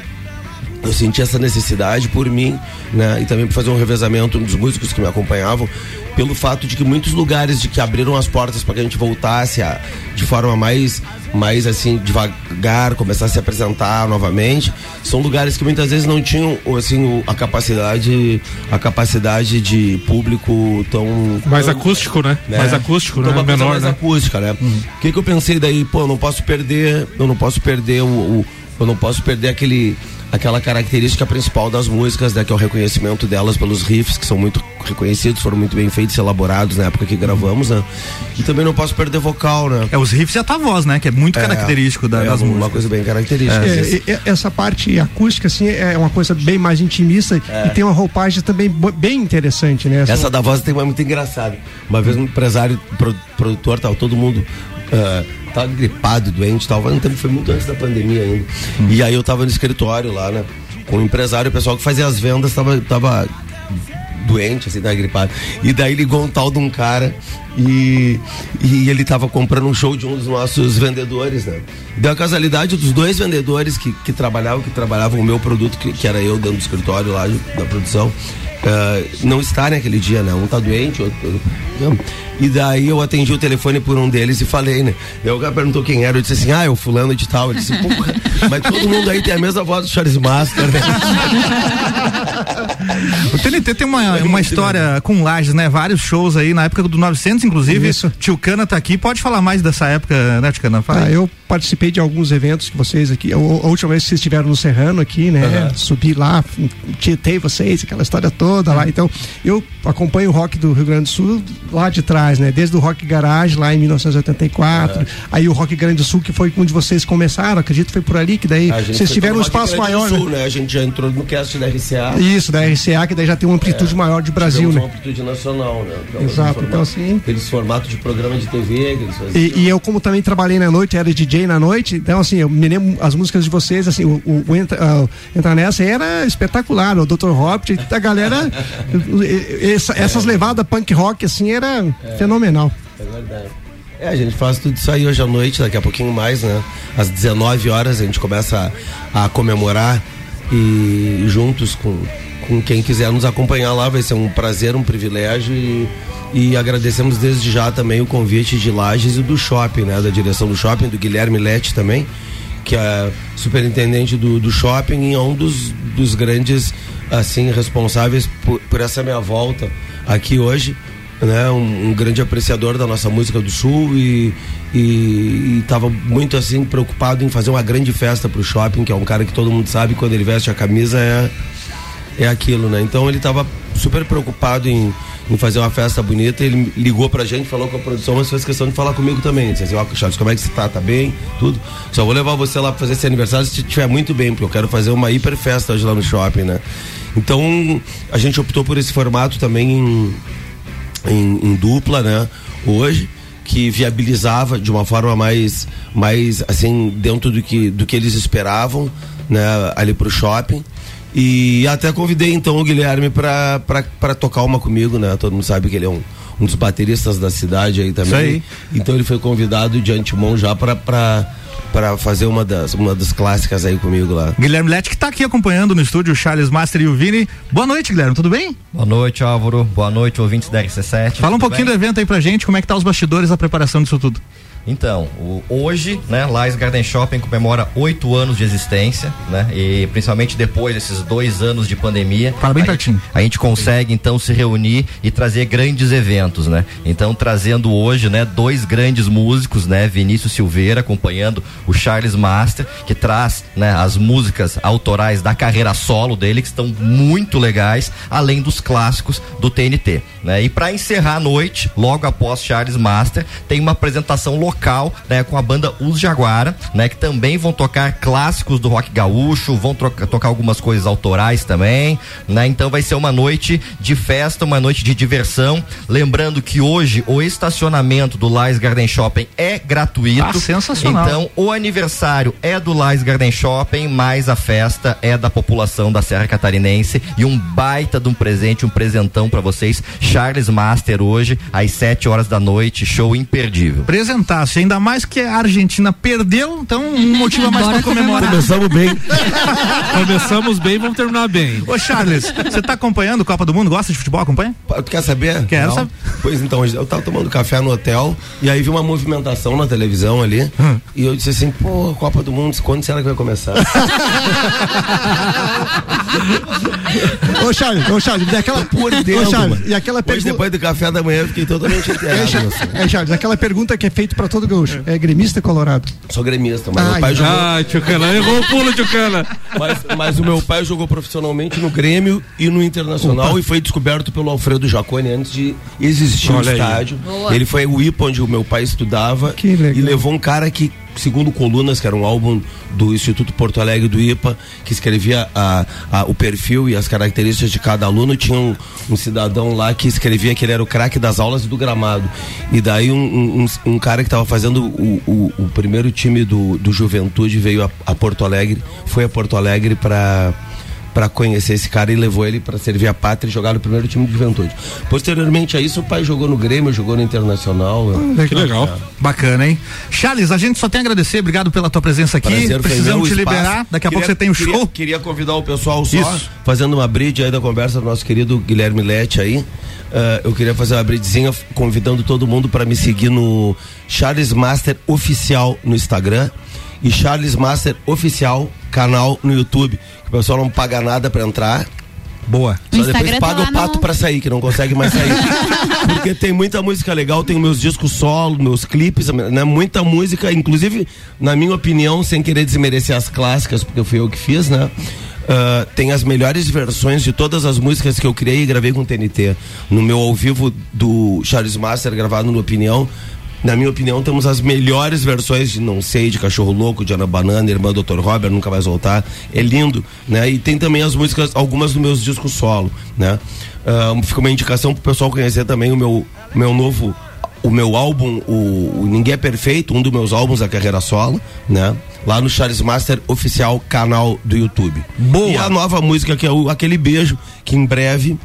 eu senti essa necessidade por mim, né? E também por fazer um revezamento dos músicos que me acompanhavam, pelo fato de que muitos lugares de que abriram as portas para que a gente voltasse a, de forma mais, mais assim, devagar, começar a se apresentar novamente, são lugares que muitas vezes não tinham, assim, a capacidade, a capacidade de público tão... Mais tão- acústico, né? Mais acústico, Então, né? uma coisa Menor, mais né? acústica, né? O que que eu pensei daí? Pô, eu não posso perder, eu não posso perder o, o- eu não posso perder aquele aquela característica principal das músicas, né, que é o reconhecimento delas pelos riffs que são muito reconhecidos, foram muito bem feitos, elaborados na época que gravamos, né? E também não posso perder vocal, né? É os riffs e a tua voz, né? Que é muito É, característico da, é das uma músicas. coisa bem característica. É, e- essa parte acústica, assim, é uma coisa bem mais intimista e tem uma roupagem também bem interessante, né? Essa da voz tem uma muito engraçada. Uma vez um empresário, pro- produtor, tava todo mundo. Ah, tava gripado, doente. Mas no tempo foi muito antes da pandemia ainda. E aí eu tava no escritório lá, né? Com o empresário, o pessoal que fazia as vendas tava, tava doente, assim, tava gripado. E daí ligou um tal de um cara e, e ele tava comprando um show de um dos nossos vendedores, né? Deu a casualidade dos dois vendedores que, que trabalhavam, que trabalhavam o meu produto, que, que era eu dentro do escritório lá da produção, eh, não estarem aquele dia, né? Um tá doente, outro. E daí eu atendi o telefone por um deles e falei, né? Daí o cara perguntou quem era, eu disse assim, ah, é o fulano de tal. Eu disse, porra, mas todo mundo aí tem a mesma voz do Charles Master, né? O TNT tem uma, uma história com Lages, né? Vários shows aí, na época do 900, inclusive. Isso. Tio Cana tá aqui, pode falar mais dessa época, né, Tio Cana? Fala Ah, eu participei de alguns eventos que vocês aqui. A, a última vez que vocês estiveram no Serrano aqui, né? Aham. Subi lá, tietei vocês, aquela história toda lá. Então, eu acompanho o rock do Rio Grande do Sul lá de trás trás, né? Desde o Rock Garage lá em 1984, É. aí o Rock Grande do Sul, que foi onde vocês começaram, acredito que foi por ali, que daí vocês tiveram um espaço Grande maior, Sul, né? né? A gente já entrou no cast da RCA. Isso, da RCA, que daí já tem uma amplitude maior de Brasil, né? uma amplitude nacional, né? Aquela Exato, formato- então, assim- Aqueles formatos de programa de TV. E, e eu, como também trabalhei na noite, era DJ na noite, então assim, eu me lembro as músicas de vocês, assim, o, o, o entra, ah, Entra Nessa era espetacular, o Dr. Hobbit, a galera, essa- essas levadas punk rock, assim, era fenomenal. É verdade. É, a gente faz tudo isso aí hoje à noite, daqui a pouquinho mais, né? Às 19 horas a gente começa a, a comemorar e juntos com, com quem quiser nos acompanhar lá, vai ser um prazer, um privilégio e, e agradecemos desde já também o convite de Lages e do shopping, né? Da direção do shopping, do Guilherme Lete também, que é superintendente do, do shopping e é um dos, dos grandes, assim, responsáveis por, por essa minha volta aqui hoje né, um, um grande apreciador da nossa música do sul e estava muito assim preocupado em fazer uma grande festa pro shopping, que é um cara que todo mundo sabe quando ele veste a camisa é é aquilo, né? Então ele estava super preocupado em, em fazer uma festa bonita. Ele ligou pra gente, falou com a produção, mas fez questão de falar comigo também. Disse assim: Charles, como é que você tá? Tá bem? Tudo. Só vou levar você lá pra fazer esse aniversário se estiver muito bem, porque eu quero fazer uma hiper festa hoje lá no shopping, né? Então a gente optou por esse formato também em, em, em dupla, né? Hoje que viabilizava de uma forma mais mais assim dentro do que do que eles esperavam, né, ali pro shopping. E até convidei então o Guilherme para tocar uma comigo, né? Todo mundo sabe que ele é um, um dos bateristas da cidade aí também. Isso aí. Então ele foi convidado de antemão já para para fazer uma das uma das clássicas aí comigo lá. Guilherme Lete que tá aqui acompanhando no estúdio o Charles Master e o Vini. Boa noite, Guilherme, tudo bem? Boa noite, Álvaro. Boa noite, ouvintes da RC7. Fala um pouquinho bem? do evento aí pra gente, como é que tá os bastidores, a preparação disso tudo. Então, o- hoje, né, Lais Garden Shopping comemora oito anos de existência, né? E principalmente depois desses dois anos de pandemia. Fala bem a pertinho. gente- a gente consegue então se reunir e trazer grandes eventos, né? Então trazendo hoje, né, dois grandes músicos, né, Vinícius Silveira acompanhando o Charles Master, que traz, né, as músicas autorais da carreira solo dele que estão muito legais, além dos clássicos do TNT, né? E para encerrar a noite, logo após Charles Master, tem uma apresentação local, né, com a banda Os Jaguara, né, que também vão tocar clássicos do rock gaúcho, vão troca- tocar algumas coisas autorais também, né? Então vai ser uma noite de festa, uma noite de diversão. Lembrando que hoje o estacionamento do Lais Garden Shopping é gratuito. Ah, sensacional. Então o aniversário é do Lais Garden Shopping, mas a festa é da população da Serra Catarinense e um baita de um presente, um presentão pra vocês. Charles Master hoje às 7 horas da noite, show imperdível. Ainda mais que a Argentina perdeu, então um motivo a mais pra comemorar. Começamos bem. Começamos bem, vamos terminar bem. Ô Charles, você tá acompanhando o Copa do Mundo? Gosta de futebol? Acompanha? Tu quer saber? Quero saber. Pois então, eu tava tomando café no hotel e aí vi uma movimentação na televisão ali Hum. e eu disse assim, pô, Copa do Mundo, quando será que vai começar? Ô Charles, ô Charles, e aquela por Ô dentro, Charles, mano. e aquela pergunta. depois do café da manhã, eu fiquei totalmente É, inteirado. Charles, assim. é, Charles, aquela pergunta que é feita pra todo gaúcho. É gremista ou colorado? Sou gremista, mas Ai, meu pai jogou. Ah, Tchucana, errou o pulo, Tchucana. Mas, mas o meu pai jogou profissionalmente no Grêmio e no Internacional Opa. e foi descoberto pelo Alfredo Jacone antes de existir o aí. estádio. Boa. Ele foi o IPA onde o meu pai estudava Que legal. e levou um cara que, segundo Colunas, que era um álbum do Instituto Porto Alegre do IPA, que escrevia a, a- o perfil e as características de cada aluno, tinha um, um cidadão lá que escrevia que ele era o craque das aulas e do gramado. E daí um, um- um- cara que estava fazendo o, o- o primeiro time do, do Juventude veio a, a Porto Alegre, foi a Porto Alegre para para conhecer esse cara e levou ele para servir a pátria e jogar no primeiro time de juventude. Posteriormente a isso, o pai jogou no Grêmio, jogou no Internacional. Que legal. Bacana, hein? Charles, a gente só tem a agradecer, obrigado pela tua presença aqui. Prazer, Precisamos te espaço. liberar, daqui a pouco Queria- você tem o queria- show. Queria convidar o pessoal só, Isso. fazendo uma bridge aí da conversa do nosso querido Guilherme Lete aí. Ah, eu queria fazer uma bridgezinha f- convidando todo mundo para me seguir no Charles Master Oficial no Instagram e Charles Master Oficial canal no YouTube. Que o pessoal não paga nada para entrar. Boa. O Só depois Instagram tá paga lá o pato no- pra sair, que não consegue mais sair. Porque tem muita música legal, tem meus discos solo, meus clipes, né? Muita música, inclusive, na minha opinião, sem querer desmerecer as clássicas, porque fui eu que fiz, né? ah, tem as melhores versões de todas as músicas que eu criei e gravei com o TNT. No meu ao vivo do Charles Master, gravado no Opinião, na minha opinião, temos as melhores versões de Não Sei, de Cachorro Louco, de Ana Banana, Irmã Dr. Robert, Nunca Mais Voltar. É lindo, né? E tem também as músicas, algumas dos meus discos solo, né? Ah, fica uma indicação pro pessoal conhecer também o meu, meu novo o meu álbum, o, Ninguém é Perfeito, um dos meus álbuns da carreira solo, né? Lá no Charles Master Oficial canal do YouTube. Boa. E a nova música que é o Aquele Beijo, que em breve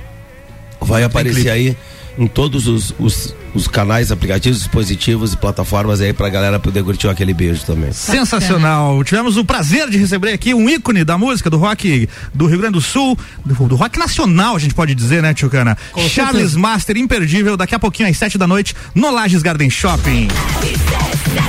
vai aparecer aí em todos os, os, os canais, aplicativos, dispositivos e plataformas aí pra galera poder curtir aquele beijo também. Sensacional. Tivemos o prazer de receber aqui um ícone da música, do rock do Rio Grande do Sul, do, do rock nacional, a gente pode dizer, né, Tio Cana? Charles Master, imperdível, daqui a pouquinho às sete da noite, no Lages Garden Shopping.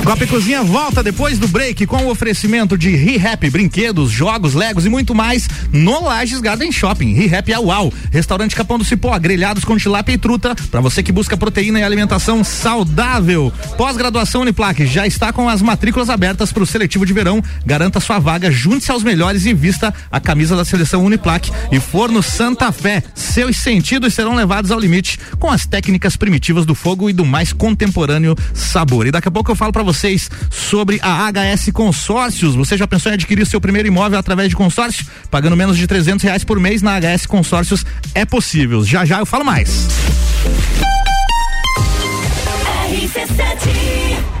Copa e Cozinha volta depois do break com o oferecimento de ReHap, brinquedos, jogos, legos e muito mais no Lages Garden Shopping. ReHap é UAU, restaurante Capão do Cipó, grelhados com tilápia e truta, para você que busca proteína e alimentação saudável. Pós-graduação Uniplac já está com as matrículas abertas para o seletivo de verão. Garanta sua vaga, junte-se aos melhores e vista a camisa da seleção Uniplac e Forno Santa Fé. Seus sentidos serão levados ao limite com as técnicas primitivas do fogo e do mais contemporâneo sabor. E daqui a pouco eu falo para vocês sobre a HS Consórcios. Você já pensou em adquirir seu primeiro imóvel através de consórcio? Pagando menos de 300 reais por mês na HS Consórcios é possível. Já já eu falo mais. Cicobi,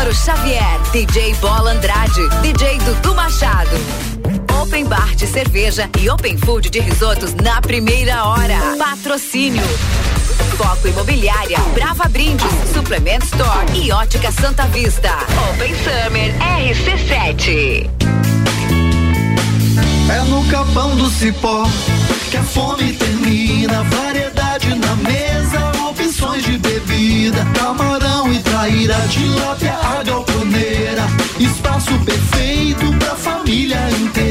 Álvaro Xavier, DJ Bola Andrade, DJ Dudu Machado. Open Bar de cerveja e Open Food de risotos na primeira hora. Patrocínio. Foco Imobiliária, Brava Brindes, Suplement Store e Ótica Santa Vista. Open Summer RC7. É no capão do cipó que a fome termina. Variedade na mesa, opções de bebida. Camarão e traíra, tilápia, a galponeira. Espaço perfeito pra família inteira.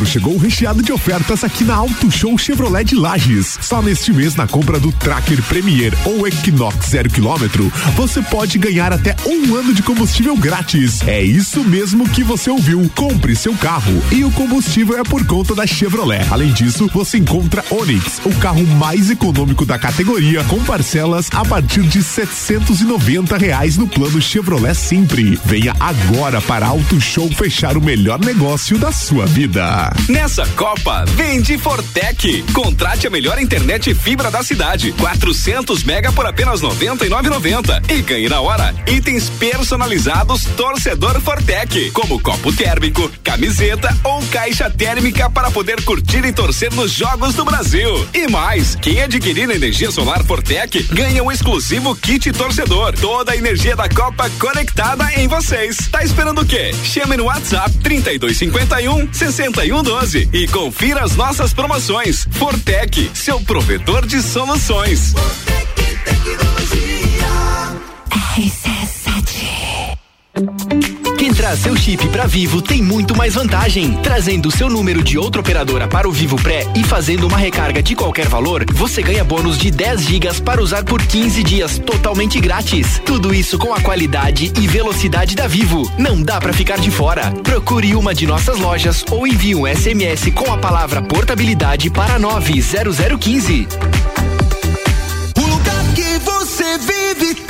Novembro chegou recheado de ofertas aqui na Auto Show Chevrolet de Lages. Só neste mês, na compra do Tracker Premier ou Equinox 0 km, você pode ganhar até um ano de combustível grátis. É isso mesmo que você ouviu. Compre seu carro e o combustível é por conta da Chevrolet. Além disso, você encontra Onix, o carro mais econômico da categoria, com parcelas a partir de 790 reais no plano Chevrolet Sempre. Venha agora para Auto Show fechar o melhor negócio da sua vida. Nessa Copa, vende Fortec. Contrate a melhor internet fibra da cidade. 400 mega por apenas 99,90 e ganhe na hora itens personalizados torcedor Fortec, como copo térmico, camiseta ou caixa térmica para poder curtir e torcer nos jogos do Brasil. E mais, quem adquirir energia solar Fortec ganha um exclusivo kit torcedor. Toda a energia da Copa conectada em vocês. Tá esperando o quê? Chame no WhatsApp 3251 12. E confira as nossas promoções. Fortec, seu provedor de soluções. Fortec Tecnologia. RC7. Trazer seu chip para Vivo tem muito mais vantagem. Trazendo seu número de outra operadora para o Vivo Pré e fazendo uma recarga de qualquer valor, você ganha bônus de 10 gigas para usar por 15 dias totalmente grátis. Tudo isso com a qualidade e velocidade da Vivo. Não dá para ficar de fora. Procure uma de nossas lojas ou envie um SMS com a palavra portabilidade para 90015. O lugar que você vive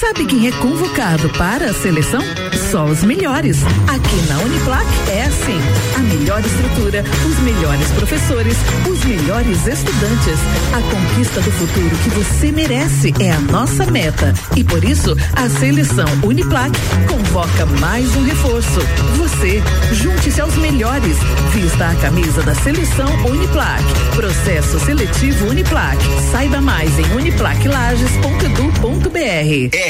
Sabe quem é convocado para a seleção? Só os melhores. Aqui na Uniplac é assim. A melhor estrutura, os melhores professores, os melhores estudantes. A conquista do futuro que você merece é a nossa meta. E por isso, a seleção Uniplac convoca mais um reforço. Você, junte-se aos melhores. Vista a camisa da seleção Uniplac. Processo seletivo Uniplac. Saiba mais em uniplaclages.edu.br.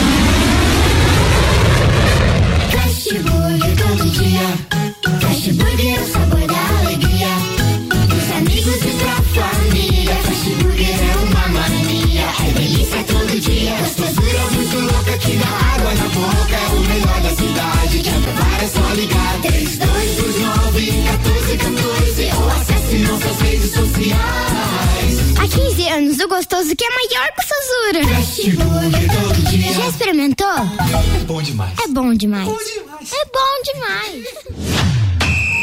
Fast Burger todo dia. Fast Burger é o sabor da alegria. Dos amigos e pra família. Fast Burger é uma mania. É delícia todo dia. Gostosura muito louca que dá água na boca. É o melhor da cidade. Quer provar é só ligar. 3229 1414 ou acesse nossas redes sociais. Há 15 anos, o gostoso que é maior que o Sazura. Fast Burger todo dia. Já experimentou? É bom demais. É bom demais. É bom demais.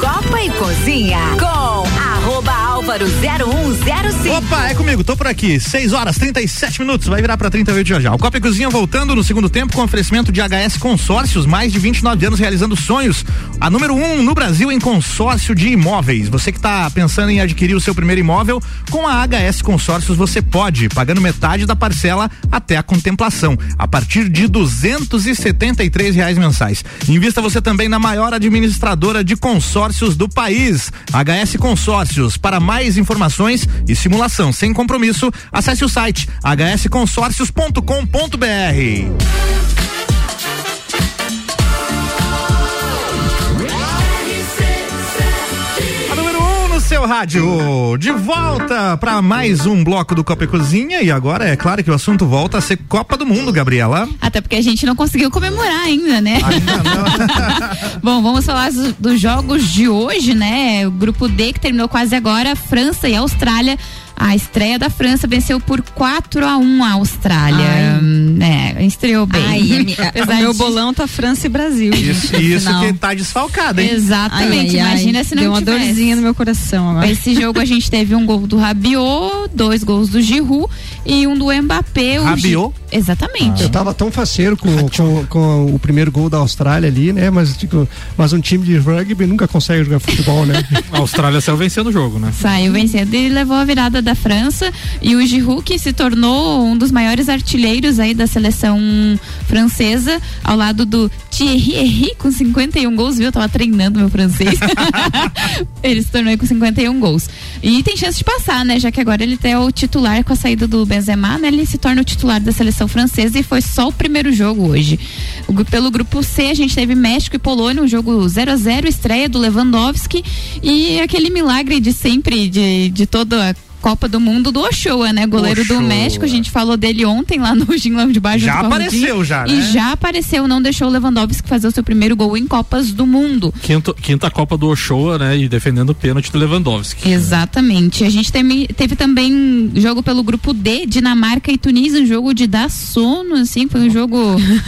Copa e Cozinha com arroba álvaro 0105. Opa, é comigo, tô por aqui. 6 horas 37 minutos, vai virar pra 38 já já. O Copa e Cozinha voltando no segundo tempo com oferecimento de HS Consórcios, mais de 29 anos realizando sonhos. A número 1 um no Brasil em consórcio de imóveis. Você que tá pensando em adquirir o seu primeiro imóvel, com a HS Consórcios você pode, pagando metade da parcela até a contemplação, a partir de duzentos e setenta e três reais mensais. Invista você também na maior administradora de consórcios do país, HS Consórcios. Para mais informações e simulação sem compromisso, acesse o site hsconsórcios.com.br. seu rádio. De volta para mais um bloco do Copa e Cozinha. E agora é claro que o assunto volta a ser Copa do Mundo, Gabriela. Até porque a gente não conseguiu comemorar ainda, né? Bom, vamos falar dos, dos jogos de hoje, né? O grupo D que terminou quase agora, França e Austrália. A estreia da França venceu por 4 a 1 a Austrália. É, estreou bem. Ai, o meu de- bolão tá França e Brasil. Isso, isso que tá desfalcado, hein? Exatamente, Ai, ai, ai, imagina se não Deu uma tivesse. dorzinha no meu coração agora. Esse jogo a gente teve um gol do Rabiot, dois gols do Giroud e um do Mbappé. o Rabiot? Exatamente. Eu tava tão faceiro com, com, com o primeiro gol da Austrália ali, né? Mas, tipo, mas um time de rugby nunca consegue jogar futebol, né? A Austrália saiu vencendo o jogo, né? Saiu vencendo e levou a virada da França. E o Giroud, que se tornou um dos maiores artilheiros aí da seleção francesa, ao lado do Thierry Henry, com 51 gols, viu? Eu tava treinando meu francês. ele se tornou aí com 51 gols. E tem chance de passar, né? Já que agora ele é o titular com a saída do Benzema, né? Ele se torna o titular da seleção francesa e foi só o primeiro jogo hoje. O pelo grupo C, a gente teve México e Polônia, um jogo 0 a 0 estreia do Lewandowski e aquele milagre de sempre, de, de toda Copa do Mundo do Ochoa, né? Goleiro do Ochoa. México. A gente falou dele ontem lá no Ginlão de Baixo. Já apareceu já, E né? já apareceu, não deixou o Lewandowski fazer o seu primeiro gol em Copas do Mundo. Quinto, quinta Copa do Ochoa, né? E defendendo o pênalti do Lewandowski. Exatamente. A gente teve, teve também jogo pelo grupo D, Dinamarca e Tunísia, um jogo de dar sono, assim, foi um jogo.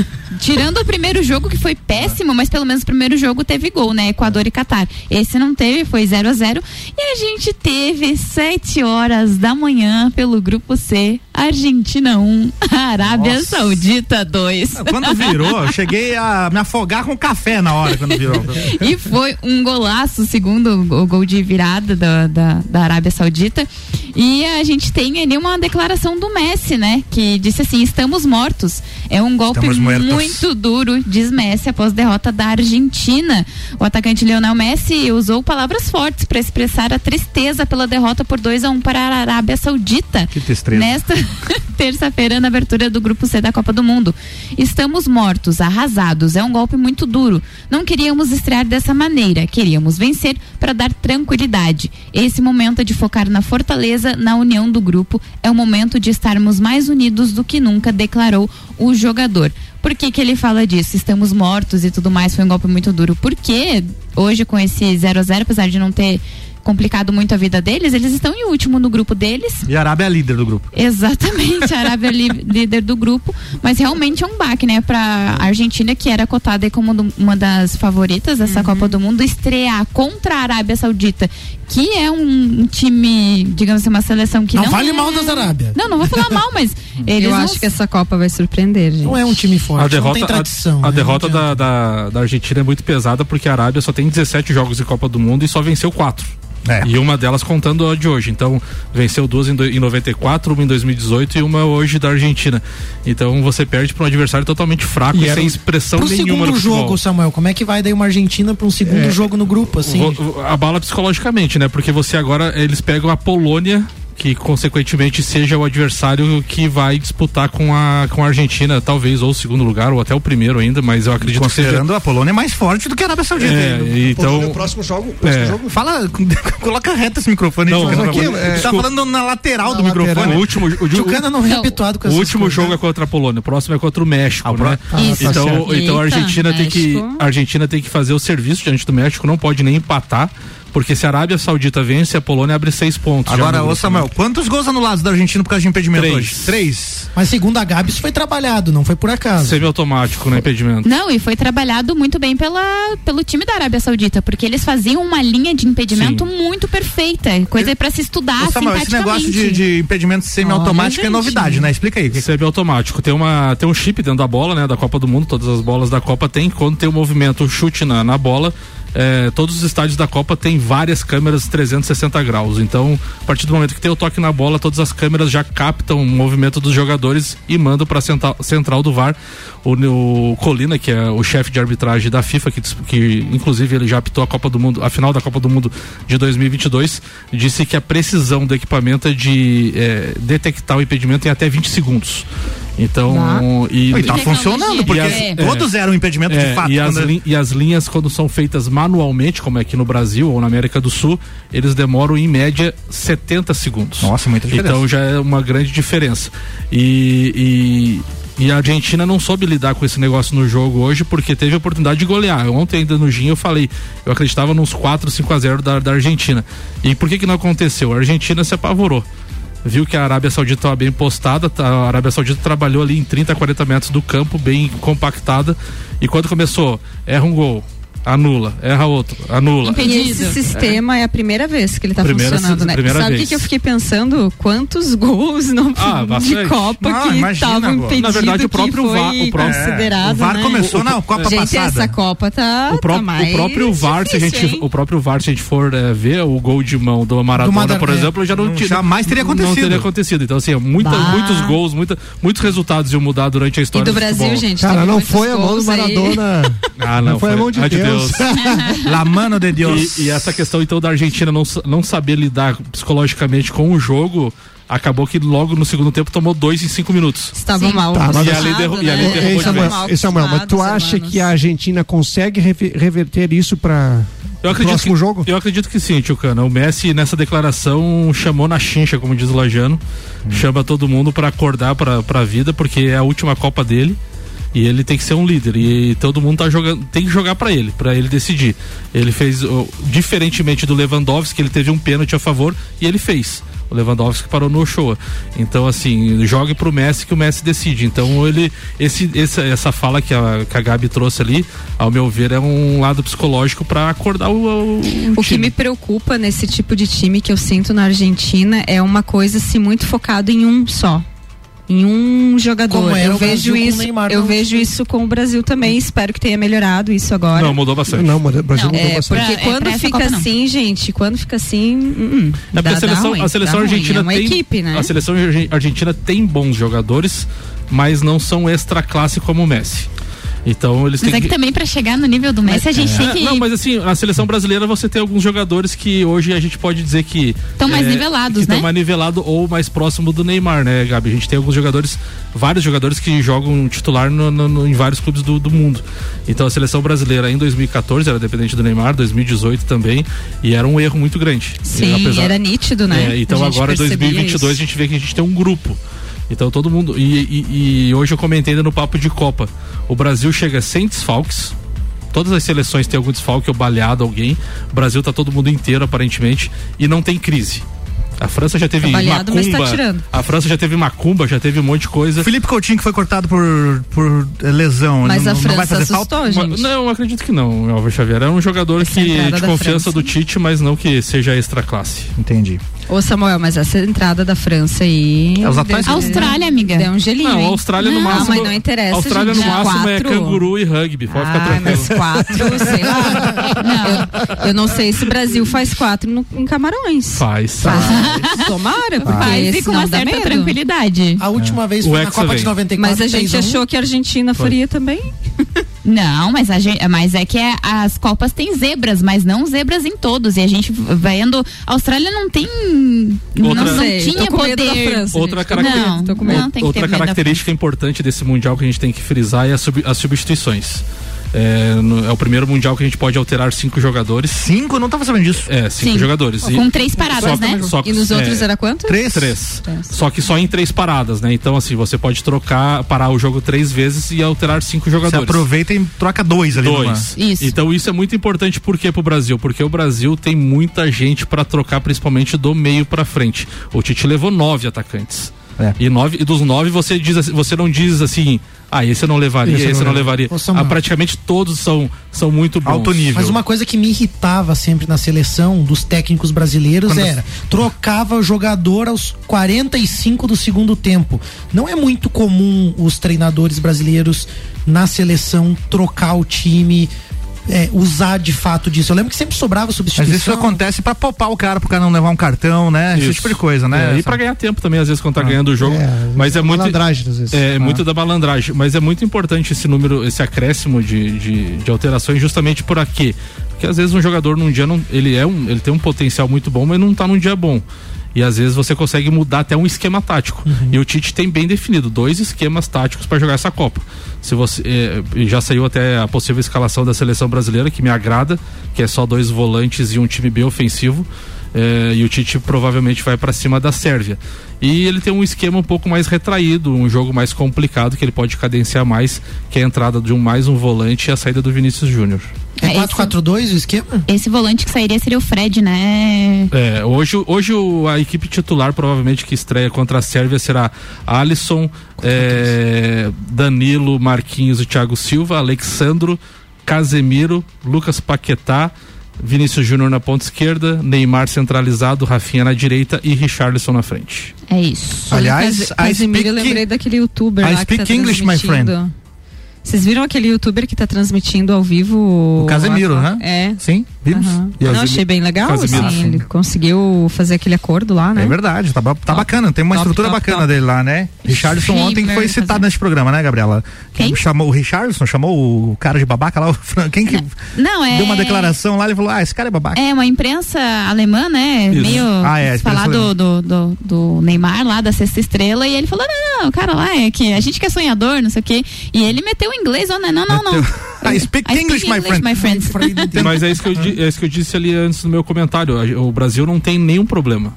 Tirando o primeiro jogo, que foi péssimo, mas pelo menos o primeiro jogo teve gol, né? Equador e Catar. Esse não teve, foi 0 a 0 E a gente teve 7 horas da manhã pelo grupo C, Argentina 1, Arábia Nossa. Saudita 2. Quando virou, eu cheguei a me afogar com café na hora quando virou. E foi um golaço, segundo o gol de virada da, da, da Arábia Saudita. E a gente tem ali uma declaração do Messi, né? Que disse assim: estamos mortos. É um golpe muito duro, diz Messi, após derrota da Argentina. O atacante Lionel Messi usou palavras fortes para expressar a tristeza pela derrota por 2 a 1 para a Arábia Saudita. Que tristeza. Nesta terça-feira, na abertura do Grupo C da Copa do Mundo. Estamos mortos, arrasados. É um golpe muito duro. Não queríamos estrear dessa maneira. Queríamos vencer para dar tranquilidade. Esse momento é de focar na fortaleza, na união do grupo. É o momento de estarmos mais unidos do que nunca, declarou o jogador. Por que, que ele fala disso? Estamos mortos e tudo mais. Foi um golpe muito duro. Porque hoje, com esse 0 a 0 apesar de não ter complicado muito a vida deles, eles estão em último no grupo deles. E a Arábia é líder do grupo. Exatamente, a Arábia é líder do grupo, mas realmente é um baque, né, pra Argentina, que era cotada aí como uma das favoritas dessa Copa do Mundo, estrear contra a Arábia Saudita, que é um, time, digamos assim, uma seleção que Não não. fale é- mal das Arábia. Não, não vou falar mal, mas eles Eu não acho que essa Copa vai surpreender, gente. Não é um time forte, não tem tradição. a, a né? derrota da, da, da Argentina é muito pesada porque a Arábia só tem 17 jogos em Copa do Mundo e só venceu quatro. É. E uma delas contando a de hoje. Então, venceu duas em, do- em 94, uma em 2018 e uma hoje da Argentina. Então, você perde para um adversário totalmente fraco e, era sem expressão Pro nenhuma segundo no futebol. jogo, Samuel, como é que vai daí uma Argentina pra um segundo É. jogo no grupo, assim? Abala psicologicamente, né? Porque você agora, eles pegam a Polônia, que consequentemente seja o adversário que vai disputar com a, com a Argentina, talvez, ou o segundo lugar, ou até o primeiro ainda, mas eu acredito que seja. Considerando a Polônia é mais forte do que a Arábia Saudita. É, ainda. então- O próximo jogo, próximo É. jogo Fala, coloca reto esse microfone aí, Não, Tchucana, aqui, é, tá falando na lateral do O microfone. último, o, não é habituado com o último coisas, jogo né? é contra a Polônia, o próximo é contra o México, né? Ah, Isso. Então, tá então a Eita, Argentina tem que a Argentina tem que fazer o serviço diante do México, não pode nem empatar, porque se a Arábia Saudita vence, a Polônia abre seis pontos. Agora, ô Samuel, quantos gols anulados da Argentina por causa de impedimento Três. hoje? Três. Mas segundo a Gabi, isso foi trabalhado, não foi por acaso. Semiautomático, né? Impedimento. Não, e foi trabalhado muito bem pela, pelo time da Arábia Saudita, porque eles faziam uma linha de impedimento muito perfeita, coisa para se estudar Ô, Samuel, esse negócio de, de impedimento semiautomático é Olha, gente. novidade, né? Explica aí. Semiautomático. Tem, uma, tem um chip dentro da bola, né? Da Copa do Mundo, todas as bolas da Copa tem. Quando tem o movimento, o chute na, na bola, é, todos os estádios da Copa tem várias câmeras 360 graus. Então, a partir do momento que tem o toque na bola, todas as câmeras já captam o movimento dos jogadores e mandam para a central, do VAR. O, o Colina, que é o chefe de arbitragem da FIFA, que, que inclusive ele já apitou a Copa do Mundo, a final da Copa do Mundo de 2022, disse que a precisão do equipamento é de é, detectar o impedimento em até 20 segundos. Então, e, E tá funcionando, porque e todos eram impedimento de é, fato. E as, quando- lin- e as linhas, quando são feitas manualmente, como é aqui no Brasil ou na América do Sul, eles demoram em média 70 segundos. Nossa, muita diferença. Então já é uma grande diferença. E, e, e a Argentina não soube lidar com esse negócio no jogo hoje, porque teve a oportunidade de golear. Ontem, ainda no Gin, eu falei, eu acreditava nos 4, 5 a 0 da, da Argentina. E por que que não aconteceu? A Argentina se apavorou viu que a Arábia Saudita estava bem postada, tá- a Arábia Saudita trabalhou ali em 30, 40 metros do campo, bem compactada, e quando começou, erra um gol, anula, erra outro, anula. E esse sistema é a primeira vez que ele tá Primeira- funcionando, né? Sabe o que, que eu fiquei pensando? Quantos gols não Ah, de. Copa Não, que imagina estavam impedidos Na verdade, o próprio que VAR- o próprio- considerado, É, o VAR né? começou na Copa gente, passada. essa Copa tá, o, pró- tá mais o próprio VAR, se a difícil, gente, hein? o próprio VAR, se a gente for eh, ver o gol de mão do Maradona, Maradona, por é. exemplo, já não, Não, tinha- jamais teria Não acontecido. teria acontecido. Então, assim, muita, Bah. muitos gols, muita, muitos resultados iam mudar durante a história E do Brasil, futebol. gente, Cara, teve não foi a mão do. Maradona. Ah, não, Não foi a mão de Ai, Deus. La mano de Deus. E, e essa questão, então, da Argentina não, não saber lidar psicologicamente com o jogo, acabou que logo no segundo tempo tomou dois em cinco minutos. Estavam Sim. mal Tá, mas e ali derru- e ali Ei, derrubou de Samuel, ei, Samuel, mas tu acha que a Argentina consegue rever- reverter isso para Eu acredito próximo que, jogo? Eu acredito que sim, Tio Cana. O Messi, nessa declaração, chamou na chincha, como diz o Lajano. Chama todo mundo para acordar pra, pra vida, porque é a última Copa dele. E ele tem que ser um líder. E todo mundo tá jogando. Tem que jogar para ele, para ele decidir. Ele fez, diferentemente do Lewandowski, ele teve um pênalti a favor e ele fez. O Lewandowski parou no Ochoa. Então, assim, jogue pro Messi que o Messi decide. Então, ele. Esse, essa, essa fala que a, que a Gabi trouxe ali, ao meu ver, é um lado psicológico para acordar o. O, O que me preocupa nesse tipo de time que eu sinto na Argentina é uma coisa assim muito focado em um só. Em um jogador. Eu o vejo Brasil isso, Neymar eu vejo isso com o Brasil também. Espero que tenha melhorado isso agora. Não, mudou bastante. Não, o Brasil Não, mudou é, bastante. porque é, quando fica Copa, assim, gente, quando fica assim, hum, É porque dá- a seleção, dá ruim, a seleção argentina é uma tem. equipe, né? A seleção argen- argentina tem bons jogadores, mas não são extra classe como o Messi. Então eles Mas têm é que também pra chegar no nível do Messi, a gente tem É, que. Não, mas assim, a seleção brasileira você tem alguns jogadores que hoje a gente pode dizer que. Tão mais nivelados, que Estão né? mais nivelado ou mais próximo do Neymar, né, Gabi? A gente tem alguns jogadores, vários jogadores que jogam titular no- no- no- em vários clubes do, do mundo. Então a seleção brasileira em 2014 era dependente do Neymar, 2018 também, e era um erro muito grande. Sim, E apesar- era nítido, né? É, então agora em percebia 2022 isso. a gente vê que a gente tem um grupo. Então todo mundo. E, e- e hoje eu comentei ainda no papo de Copa. O Brasil chega sem desfalques. Todas as seleções têm algum desfalque ou baleado alguém. O Brasil tá todo mundo inteiro, aparentemente. E não tem crise. A França já teve Tá baleado, mas macumba. tá. A França já teve macumba, já teve um monte de coisa. Felipe Coutinho que foi cortado por, por eh, lesão. Mas não, a não vai França fazer falta? assustou, Ma- gente. Não, eu acredito que não, Álvaro Xavier. É um jogador Essa que, entrada de confiança França. do Tite, mas não que seja extra classe. Entendi. Ô Samuel, mas essa entrada da França aí. É, os deu- Austrália, amiga. Deu um gelinho. Não, hein? a Austrália no Não, máximo. mas não interessa. A Austrália gente, no máximo é quatro. canguru e rugby. Pode ficar Ah, tranquilo. mas quatro, sei lá. Eu, eu não sei se o Brasil faz quatro no- em Camarões. Faz. Tomara, porque Faz e com uma dá certa medo. tranquilidade. A última vez O foi na Hexa Copa vem. de 94. Mas a gente 6 a 1. achou que a Argentina faria também. Não, mas, a gente, mas é que é- as Copas têm zebras, mas não zebras em todos. E a gente vendo. A Austrália não tem. Outra- não, não Sei, tinha poder. França, Outra, gente. caracter- Não, Tô com medo. não tem que Outra característica importante desse mundial que a gente tem que frisar é a sub- as substituições. É, no- é o primeiro mundial que a gente pode alterar cinco jogadores. Cinco? Não tava sabendo disso. É, cinco Sim. jogadores. E- Com três paradas, só né? só que- E nos é, outros era quanto? Três? Três. Três. Só que só em três paradas, né? Então, assim, você pode trocar, parar o jogo três vezes e alterar cinco Você jogadores. aproveita e troca dois ali. numa- Dois. Isso. Então isso é muito importante por quê pro Brasil? Porque o Brasil tem muita gente pra trocar, principalmente do meio pra frente. O Tite levou nove atacantes. É. E, nove, e dos nove você, diz, você não diz assim, ah, esse eu não levaria, Esse eu esse, não eu não levaria. Ô, Samuel. Ah, praticamente todos são, são muito bons. Alto nível. Mas uma coisa que me irritava sempre na seleção dos técnicos brasileiros Quando- era trocava o jogador aos 45 do segundo tempo. Não é muito comum os treinadores brasileiros na seleção trocar o time, é, usar de fato disso. Eu lembro que sempre sobrava Mas substituição. isso acontece pra poupar o cara, pro cara não levar um cartão, né? Esse Isso. tipo de coisa, né? É, e pra ganhar tempo também, às vezes, quando tá ganhando o jogo. É, mas é muito. malandragem, às vezes. É, Ah. muito da malandragem. Mas é muito importante esse número, esse acréscimo de, de, de alterações, justamente por aqui. Porque às vezes um jogador num dia não. Ele, é um, ele tem um potencial muito bom, mas não tá num dia bom. E às vezes você consegue mudar até um esquema tático. E o Tite tem bem definido dois esquemas táticos para jogar essa Copa. Se você eh, já saiu até a possível escalação da seleção brasileira que me agrada, que é só dois volantes e um time bem ofensivo. Eh, e o Tite provavelmente vai para cima da Sérvia. E ele tem um esquema um pouco mais retraído, um jogo mais complicado que ele pode cadenciar mais, que é a entrada de um mais um volante e a saída do Vinícius Júnior. É É, 4-4-2 o esquema? Esse volante que sairia seria o Fred, né? É, hoje, hoje o- a equipe titular provavelmente que estreia contra a Sérvia será Alisson, é, Danilo, Marquinhos e Thiago Silva, Alexandro, Casemiro, Lucas Paquetá, Vinícius Júnior na ponta esquerda, Neymar centralizado, Rafinha na direita e Richarlison na frente. É isso. Aliás, Cas- I Casimiro, eu speak- lembrei daquele youtuber I lá que tá speak English, my transmitindo. Vocês viram aquele youtuber que tá transmitindo ao vivo? O Casemiro, a- né? É. Sim, vimos. E Não, achei bem legal, Casemiro. assim, sim. ele conseguiu fazer aquele acordo lá, né? É verdade, tá, tá bacana, tem uma Top, estrutura top, bacana dele lá, né? Richardson ontem Schindler foi citado fazendo. nesse programa, né, Gabriela? Quem? Chamou o Richardson, chamou o cara de babaca lá, o Fran- quem que Não, é. deu uma declaração lá, ele falou, ah, esse cara é babaca. É uma imprensa alemã, né? Isso. Meio Ah, é, falar do, do, do, do Neymar lá, da sexta estrela, e ele falou: não, não, o cara lá é que a gente que é sonhador, não sei o quê. E ele meteu o inglês, ó, né? Não, não, não. Meteu. I speak English, my friend. Mas é isso, que eu, é isso que eu disse ali antes no meu comentário. O Brasil não tem nenhum problema.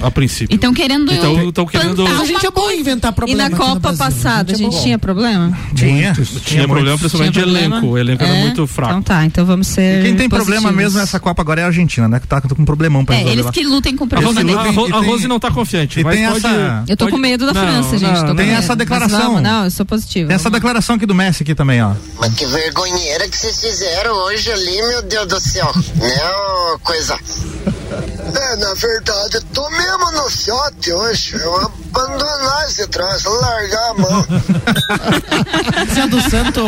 A princípio. Então querendo. Então, estão querendo. A gente é bom inventar E problema. na Copa Brasil. passada, a gente, é tinha problema? Tinha. Tinha problema, principalmente de Tinha problema? elenco. O elenco era É? muito fraco. Então tá, então vamos ser. E quem tem problema positivos. mesmo nessa Copa agora é a Argentina, né? Que tá com um problemão pra É, resolver eles lá. que lutem com o A problema Rose, dele. a, Ro- E a Rose não tá confiante. e mas tem pode, essa- Eu tô pode- com medo da Não, França, gente. não, tô com Tem essa declaração. vamos, não, eu sou positiva. Tem essa declaração aqui do Messi aqui também, ó. Mas que vergonheira que vocês fizeram hoje ali, meu Deus do céu. Né, ô coisa. É, na verdade, eu tô mesmo no fiote hoje. Eu abandonar esse troço, largar a mão. Você é do Santo.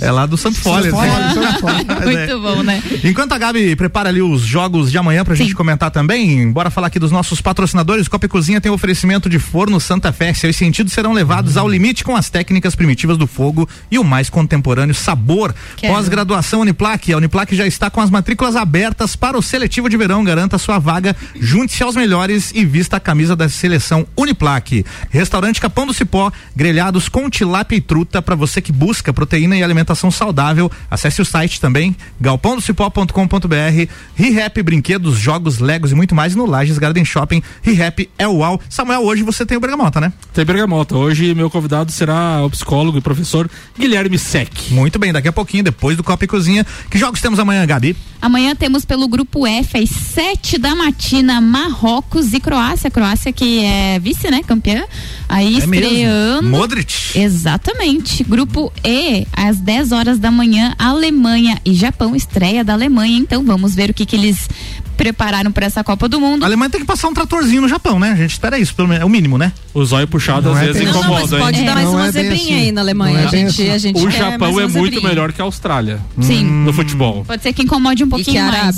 É lá do Santo Folha. Né? É. Muito bom, né? Enquanto a Gabi prepara ali os jogos de amanhã pra gente comentar também, bora falar aqui dos nossos patrocinadores. Copa e Cozinha tem oferecimento de forno Santa Fé. Seus sentidos serão levados ao limite com as técnicas primitivas do fogo e o mais contemporâneo sabor. Pós-graduação Uniplac. A Uniplac já está com as matrículas abertas para o seletivo de verão. Garanta sua vaga, junte-se aos melhores e vista a camisa da seleção Uniplac. Restaurante Capão do Cipó, grelhados com tilápia e truta para você que busca proteína e alimentação saudável. Acesse o site também, galpondocipó.com.br. ReHap, brinquedos, jogos, legos e muito mais no Lages Garden Shopping. ReHap é o UAU. Samuel, hoje você tem o Bergamota, né? Tem bergamota. Hoje meu convidado será o psicólogo e professor Guilherme Sec. Muito bem, daqui a pouquinho, depois do Copa e Cozinha. Que jogos temos amanhã, Gabi? Amanhã temos pelo grupo F, às sete da matina, Marrocos e Croácia. Croácia que é vice, né? Campeã. Aí É mesmo? estreando. Modric. Exatamente. Grupo E, às 10 horas da manhã, Alemanha e Japão, estreia da Alemanha. Então vamos ver o que, que eles prepararam para essa Copa do Mundo. A Alemanha tem que passar um tratorzinho no Japão, né? A gente espera isso, pelo menos. É o mínimo, né? O zóio puxado Não às é vezes Não, não, mas incomoda, pode hein? dar mais Não uma é zebrinha assim. aí na Alemanha. É a gente, assim. a gente O quer Japão mais é muito zebrinha. melhor que a Austrália. Sim. No futebol. Pode ser que incomode um E pouquinho que a mais.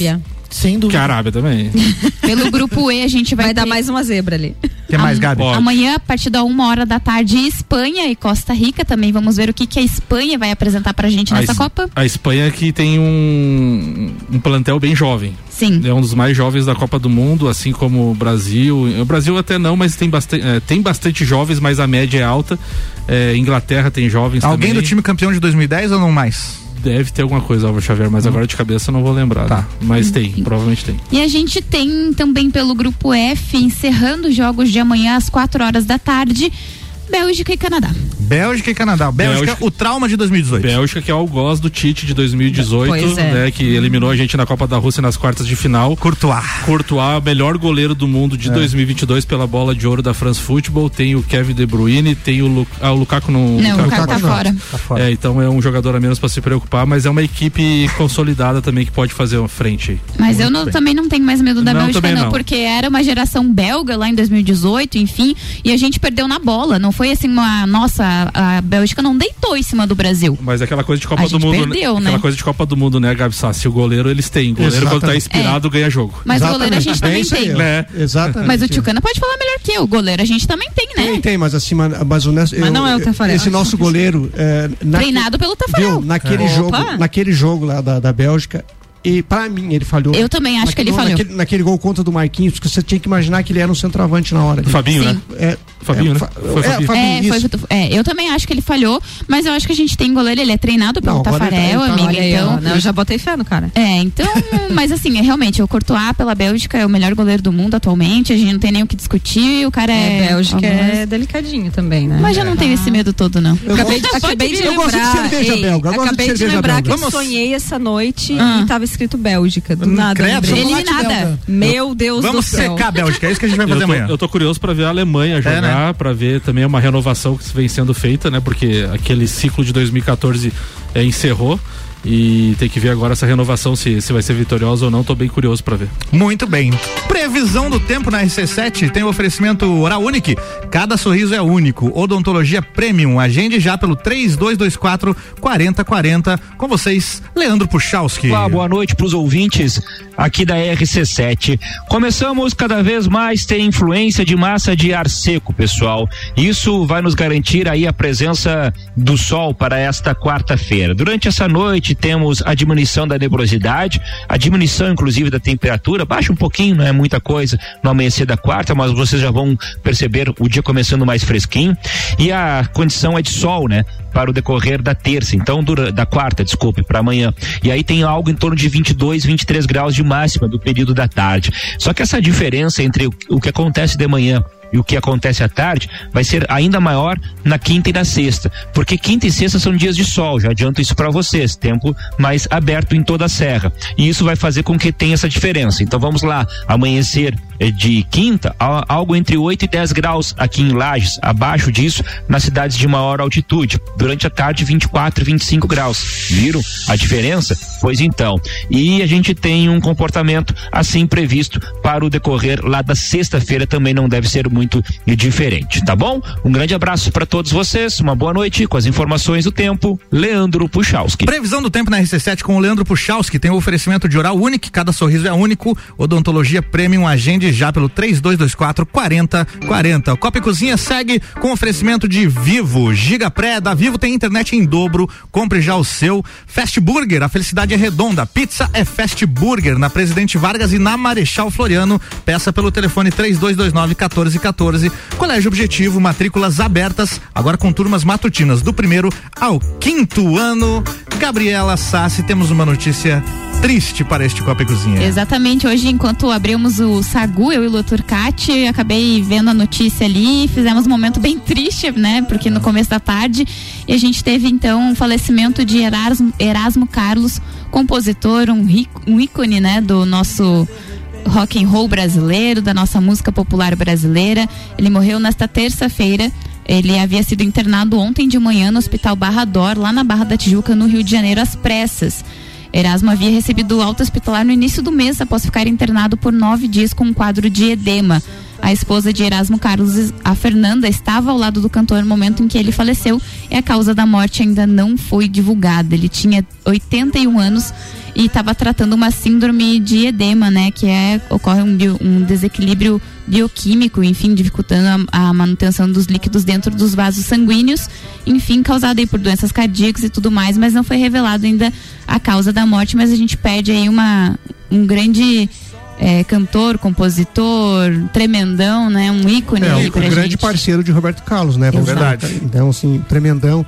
Sem Que dúvida. a Arábia também. Pelo grupo E, a gente vai, Vai dar ter- mais uma zebra ali. O que mais, Gabi? Pode. Amanhã, a partir da uma hora da tarde, Espanha e Costa Rica também. Vamos ver o que, que a Espanha vai apresentar pra gente nessa a, Copa. A Espanha que tem um, um plantel bem jovem. Sim. É um dos mais jovens da Copa do Mundo, assim como o Brasil. O Brasil até não, mas tem bastante, é, tem bastante jovens, mas a média é alta. É, Inglaterra tem jovens Alguém também. do time campeão de 2010 ou não mais? Deve ter alguma coisa, Álvaro Xavier, mas agora de cabeça eu não vou lembrar. Tá. né? Mas tem, provavelmente tem. E a gente tem também pelo grupo F, encerrando os jogos de amanhã às 4 horas da tarde, Bélgica e Canadá. Bélgica e Canadá. Bélgica, Bélgica. o trauma de 2018. Bélgica, que é o algoz do Tite de 2018, Pois é. né? Que eliminou a gente na Copa da Rússia nas quartas de final. Courtois. Courtois, melhor goleiro do mundo É. de 2022 pela bola de ouro da France Football. Tem o Kevin De Bruyne, tem o, Lu, ah, o Lukaku não. Não, o Lukaku tá fora. Tá fora. É, então é um jogador a menos para se preocupar, mas é uma equipe consolidada também que pode fazer uma frente. aí. Mas eu não- também não tenho mais medo da Não, Bélgica, não. porque era uma geração belga lá em 2018, enfim, e a gente perdeu na bola. Não foi assim uma. Nossa, a Bélgica não deitou em cima do Brasil. Mas é aquela coisa de Copa A do Mundo, perdeu, né? Aquela coisa de Copa do Mundo, né, Gabi Sassi? O goleiro eles têm. O goleiro quando tá Exatamente. inspirado ganha jogo. Mas o goleiro a gente É também tem. Né? Exatamente. Mas o Tchucana pode falar melhor que eu. O goleiro a gente também tem, né? Tem, tem, mas assim, mas, o Mas não é o Tafarel. Esse nosso goleiro. É, naque- Treinado pelo Tafarel. Viu, naquele, É. jogo, Opa. naquele jogo lá da, da Bélgica, e pra mim ele falhou. Eu também acho que ele falhou. Naquele, naquele gol contra do Marquinhos, porque você tinha que imaginar que ele era um centroavante na hora. Fabinho, Sim. né? É, Fabinho, é, né? fa- Foi é, Fabinho. Fabinho, É, foi, é, eu também acho que ele falhou, mas eu acho que a gente tem goleiro, ele é treinado pelo Não, tá- Tafarel, tá- aí, ó, então. né, eu já botei fé no cara. É, então, mas assim, é, realmente, o Courtois pela Bélgica é o melhor goleiro do mundo atualmente, a gente não tem nem o que discutir, o cara é. É, Bélgica famoso. é delicadinho também, né? Mas já não tenho esse medo todo, não. Eu Acabei de, gosto- acabei de eu gosto de lembrar. cerveja belga, eu gosto de acabei de, lembrar belga. que eu sonhei essa noite Ah. e tava escrito Bélgica. Do nada. credo, Eliminada. belga. Meu Deus Vamos do céu. secar a Bélgica, é isso que a gente vai fazer Eu tô, amanhã. eu tô curioso pra ver a Alemanha jogar, né? pra ver também uma renovação que vem sendo feita, né? Porque aquele ciclo de 2014 é, encerrou e tem que ver agora essa renovação se, se vai ser vitoriosa ou não. Tô bem curioso pra ver. Muito bem. Previsão do tempo na RC7 tem o oferecimento Oral Unique. Cada sorriso é único. Odontologia Premium. Agende já pelo 3224 4040. Com vocês, Leandro Puchalski. Olá, boa noite para os ouvintes aqui da RC7. Começamos cada vez mais ter influência de massa de ar seco, pessoal. Isso vai nos garantir aí a presença do sol para esta quarta-feira. Durante essa noite temos a diminuição da nebulosidade, a diminuição inclusive da temperatura, baixa um pouquinho, não é muita coisa no amanhecer da quarta, mas vocês já vão perceber o dia começando mais fresquinho. E a condição é de sol, né? Para o decorrer da terça, então dura, da quarta, desculpe, para amanhã. E aí tem algo em torno de 22, 23 graus de máxima do período da tarde. Só que essa diferença entre o, o que acontece de manhã e o que acontece à tarde vai ser ainda maior na quinta e na sexta, porque quinta e sexta são dias de sol, já adianto isso para vocês, tempo mais aberto em toda a serra. E isso vai fazer com que tenha essa diferença. Então vamos lá, amanhecer de quinta, algo entre 8 e 10 graus aqui em Lages, abaixo disso nas cidades de maior altitude. Durante a tarde 24 e 25 graus. Viram a diferença? Pois então. E a gente tem um comportamento assim previsto para o decorrer lá da sexta-feira também não deve ser muito diferente, tá bom? Um grande abraço para todos vocês, uma boa noite com as informações do tempo. Leandro Puchalski. Previsão do tempo na RC7 com o Leandro Puchalski. Tem o oferecimento de oral único, cada sorriso é único. Odontologia Premium, agende já pelo 3224 4040. O Copa e Cozinha segue com oferecimento de Vivo. Giga Pré da Vivo tem internet em dobro. Compre já o seu. Fast Burger, a felicidade é redonda. Pizza é Fast Burger na Presidente Vargas e na Marechal Floriano. Peça pelo telefone 3229 1414. Colégio Objetivo, matrículas abertas, agora com turmas matutinas do primeiro ao quinto ano. Gabriela Sassi, temos uma notícia triste para este Copa e Cozinha. Exatamente, hoje enquanto abrimos o Sagu, eu e o Turcati, acabei vendo a notícia ali, fizemos um momento bem triste, né, porque no começo da tarde, a gente teve então o falecimento de Erasmo, Erasmo Carlos, compositor, um, rico, um ícone, né, do nosso rock and roll brasileiro, da nossa música popular brasileira. Ele morreu nesta terça-feira. Ele havia sido internado ontem de manhã no Hospital Barra Dor, lá na Barra da Tijuca, no Rio de Janeiro, às pressas. Erasmo havia recebido alta hospitalar no início do mês, após ficar internado por nove dias com um quadro de edema. A esposa de Erasmo Carlos, a Fernanda, estava ao lado do cantor no momento em que ele faleceu e a causa da morte ainda não foi divulgada. Ele tinha 81 anos e estava tratando uma síndrome de edema, né? Que é ocorre um, um desequilíbrio bioquímico, enfim, dificultando a, a manutenção dos líquidos dentro dos vasos sanguíneos, enfim, causado aí por doenças cardíacas e tudo mais, mas não foi revelado ainda a causa da morte, mas a gente perde aí uma um grande eh, cantor, compositor, tremendão, né? Um ícone É, aí um, pra grande gente. parceiro de Roberto Carlos, né? Exato. falar. Então, assim, tremendão.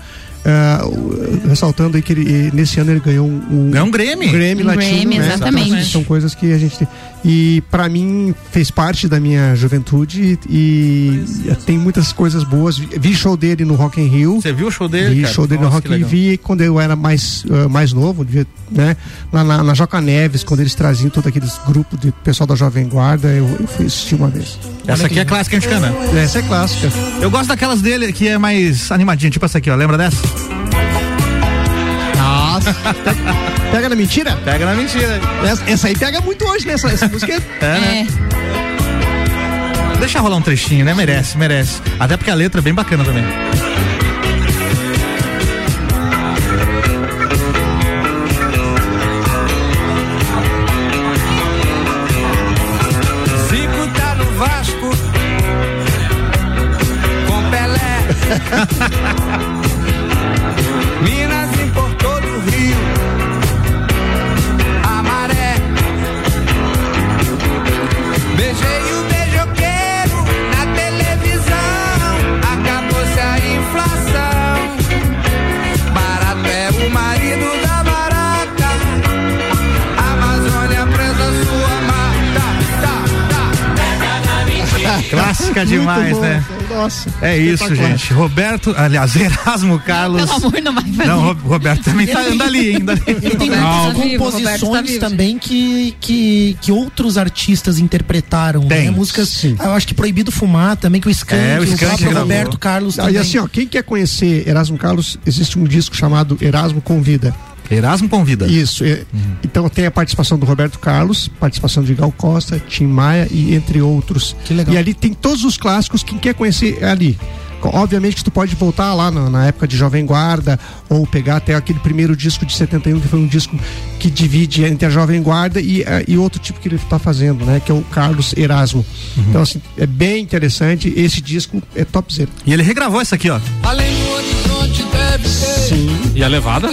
O- ressaltando aí que ele, nesse ano ele ganhou um, Ganhou um. Grêmie Um latino, Grammy, né? exatamente. Então, assim, são coisas que a gente tem. E pra mim fez parte da minha juventude e, e tem muitas coisas boas. Vi, show dele no Rock in Rio. Você viu o show dele? Vi cara? show dele no Nossa, Rock que in Rio. Vi quando eu era mais, ah, mais novo, devia, né? Lá na, na Joca Neves, quando eles traziam todo aqueles grupos de pessoal da Jovem Guarda, eu, eu fui assistir uma vez. Essa aqui é clássica mexicana. Essa é clássica. Eu gosto daquelas dele que é mais animadinha, tipo essa aqui, ó. Lembra dessa? Pega na mentira? Pega na mentira. Essa, essa aí pega muito hoje, né? Essa, essa música é. É, né? Deixa rolar um trechinho, né? Merece, merece. Até porque a letra é bem bacana também. Zico tá no Vasco com Pelé. demais, né? Nossa. É isso, gente. Roberto, aliás, Erasmo Carlos. Pelo amor, não vai fazer. Não, Ro- Roberto também tá, anda ali, ainda ali. Tem muitas composições também que, que, que outros artistas interpretaram. Tem. Né? Músicas, eu acho que Proibido Fumar também, que o Skank, É, o o, Skank próprio gravou. Roberto Carlos Ah, também. e assim, ó, quem quer conhecer Erasmo Carlos, existe um disco chamado Erasmo Convida. Erasmo Convida. Isso. é- Então tem a participação do Roberto Carlos, participação de Gal Costa, Tim Maia e entre outros. Que legal. E ali tem todos os clássicos, quem quer conhecer é ali. Obviamente que tu pode voltar lá na, na época de Jovem Guarda ou pegar até aquele primeiro disco de 71, que foi um disco que divide entre a Jovem Guarda e, eh, e outro tipo que ele está fazendo, né? Que é o Carlos Erasmo. Então, assim, é bem interessante. Esse disco é top zero. E ele regravou essa aqui, ó. Além do horizonte deve ter E a levada?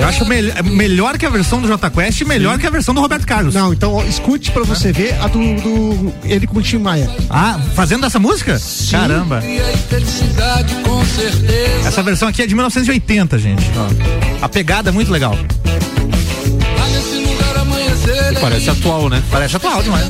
Eu acho é melhor que a versão do Jota Quest e melhor que a versão do Roberto Carlos. Não, então escute pra você ver a do, do- ele com o Tim Maia. Ah, fazendo essa música? Caramba. Essa versão aqui é de 1980, gente. Ó. A pegada é muito legal. Parece atual, né? Parece atual demais.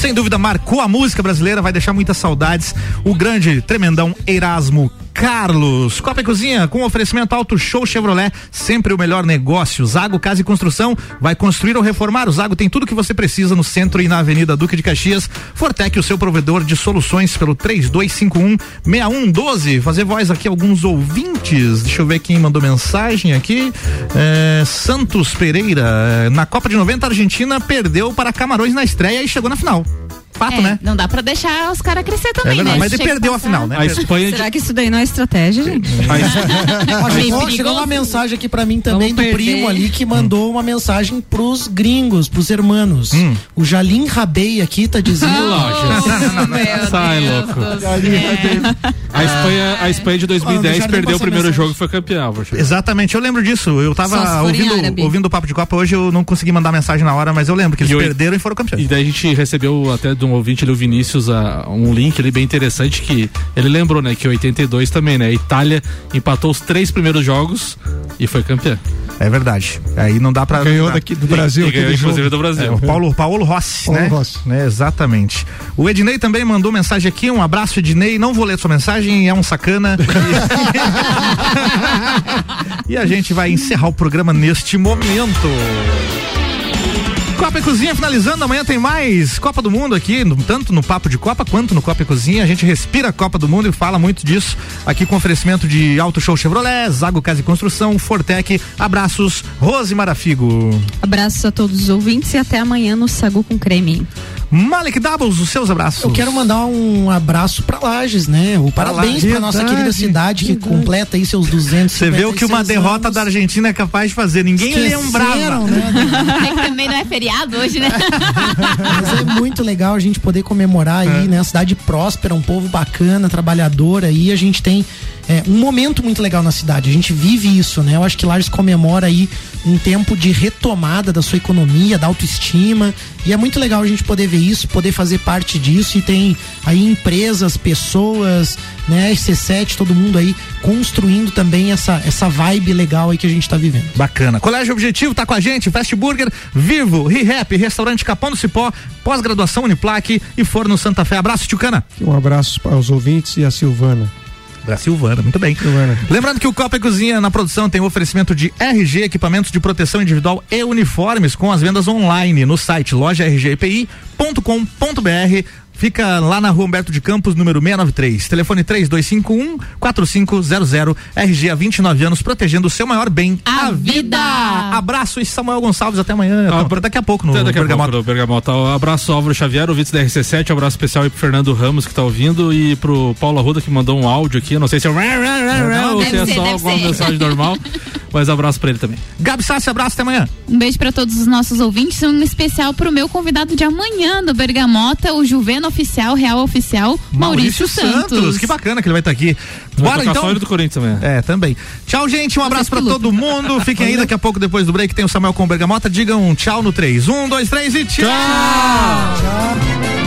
Sem dúvida, marcou a música brasileira, vai deixar muitas saudades. O grande, tremendão Erasmo Carlos. Copa e Cozinha, com oferecimento Auto Show Chevrolet, sempre o melhor negócio. Zago Casa e Construção, vai construir ou reformar. O Zago tem tudo que você precisa no centro e na Avenida Duque de Caxias. Fortec, o seu provedor de soluções pelo 3251-6112. Fazer voz aqui alguns ouvintes. Deixa eu ver quem mandou mensagem aqui. É, Santos Pereira, é, na Copa de 90, a Argentina perdeu para Camarões na estreia e chegou na final. Fato, É, né? Não dá pra deixar os caras crescer também, verdade, né? mas ele perdeu a final, né? A Espanha Será que isso daí não é estratégia, gente? Ó, Meio chegou, uma mensagem aqui pra mim também Vamos do perder. primo ali que mandou uma mensagem pros gringos, pros hermanos. Hum. O Jalim Rabei aqui tá dizendo. Meu Sai, Deus louco. A Espanha, a Espanha de Ah, 2010 deixaram ele perdeu o primeiro mensagem. jogo e foi campeão. Exatamente, eu lembro disso. Eu tava ouvindo, ouvindo o Papo de Copa hoje, eu não consegui mandar mensagem na hora, mas eu lembro que eles E perderam e foram campeões. E daí a gente recebeu até de um ouvinte ali, o Vinícius, a- um link ali bem interessante que ele lembrou, né, que 82 também, né? A Itália empatou os três primeiros jogos e foi campeã. É verdade. Aí não dá pra. Ganhou daqui do Brasil. E ganhou aquele inclusive jogo. do Brasil. É, o Paulo, Paulo Rossi, Paulo né? Rossi. Né, Exatamente. O Ednei também mandou mensagem aqui. Um abraço, Ednei. Não vou ler sua mensagem, é um sacana. e a gente vai encerrar o programa neste momento. Copa e Cozinha finalizando, amanhã tem mais Copa do Mundo aqui, no- tanto no Papo de Copa quanto no Copa e Cozinha. A gente respira a Copa do Mundo e fala muito disso aqui com oferecimento de Auto Show Chevrolet, Zago Casa e Construção, Fortec. Abraços, Rose Marafigo. Abraços a todos os ouvintes e até amanhã no Sagu com Creme. Malik Doubles, os seus abraços. Eu quero mandar um abraço pra Lages, né? O parabéns pra nossa querida cidade que verdade. completa aí seus 200 Você vê o que uma derrota da Argentina é capaz de fazer. Ninguém lembrava. Né? É que também não é feriado hoje, né? Mas é muito legal a gente poder comemorar aí, né? A cidade próspera, um povo bacana, trabalhador aí. A gente tem é, um momento muito legal na cidade. A gente vive isso, né? Eu acho que Lages comemora aí um tempo de retomada da sua economia, da autoestima. E é muito legal a gente poder ver isso, poder fazer parte disso. E tem aí empresas, pessoas, né? C7, todo mundo aí construindo também essa, essa vibe legal aí que a gente tá vivendo. Bacana. Colégio Objetivo tá com a gente, Fast Burger, Vivo, ReHap, Restaurante Capão do Cipó, pós-graduação Uniplaque e Forno Santa Fé. Abraço, Tchucana. Um abraço aos ouvintes e a Silvana. Da Silvana, muito bem. Silvana. Lembrando que o Copa e Cozinha na produção tem o oferecimento de RG, equipamentos de proteção individual e uniformes com as vendas online no site lojargpi.com.br. Fica lá na rua Humberto de Campos, número 693. Telefone 3251-4500. RG há 29 anos, protegendo o seu maior bem, A vida. Abraço e Samuel Gonçalves, até amanhã. Ah, Não, daqui a pouco no daqui a Bergamota. pouco no Bergamota. Um abraço Álvaro Xavier, ouvintes da RC7, um abraço especial aí pro Fernando Ramos que tá ouvindo e pro Paulo Arruda que mandou um áudio aqui, eu não sei se é ou se é ser, só deve alguma ser. mensagem normal, mas abraço pra ele também. Gabi Sassi, abraço, até amanhã. Um beijo pra todos os nossos ouvintes, um especial pro meu convidado de amanhã do Bergamota, o Juveno Oficial, Real Oficial, Maurício, Santos. Que bacana que ele vai estar aqui. Vai Bora então. só ele do Corinthians também. É, também. Tchau, gente. Um abraço pra que todo mundo. Fiquem aí daqui a pouco, depois do break, tem o Samuel com o Bergamota. Digam tchau no 3. Um, dois, três e tchau. Tchau.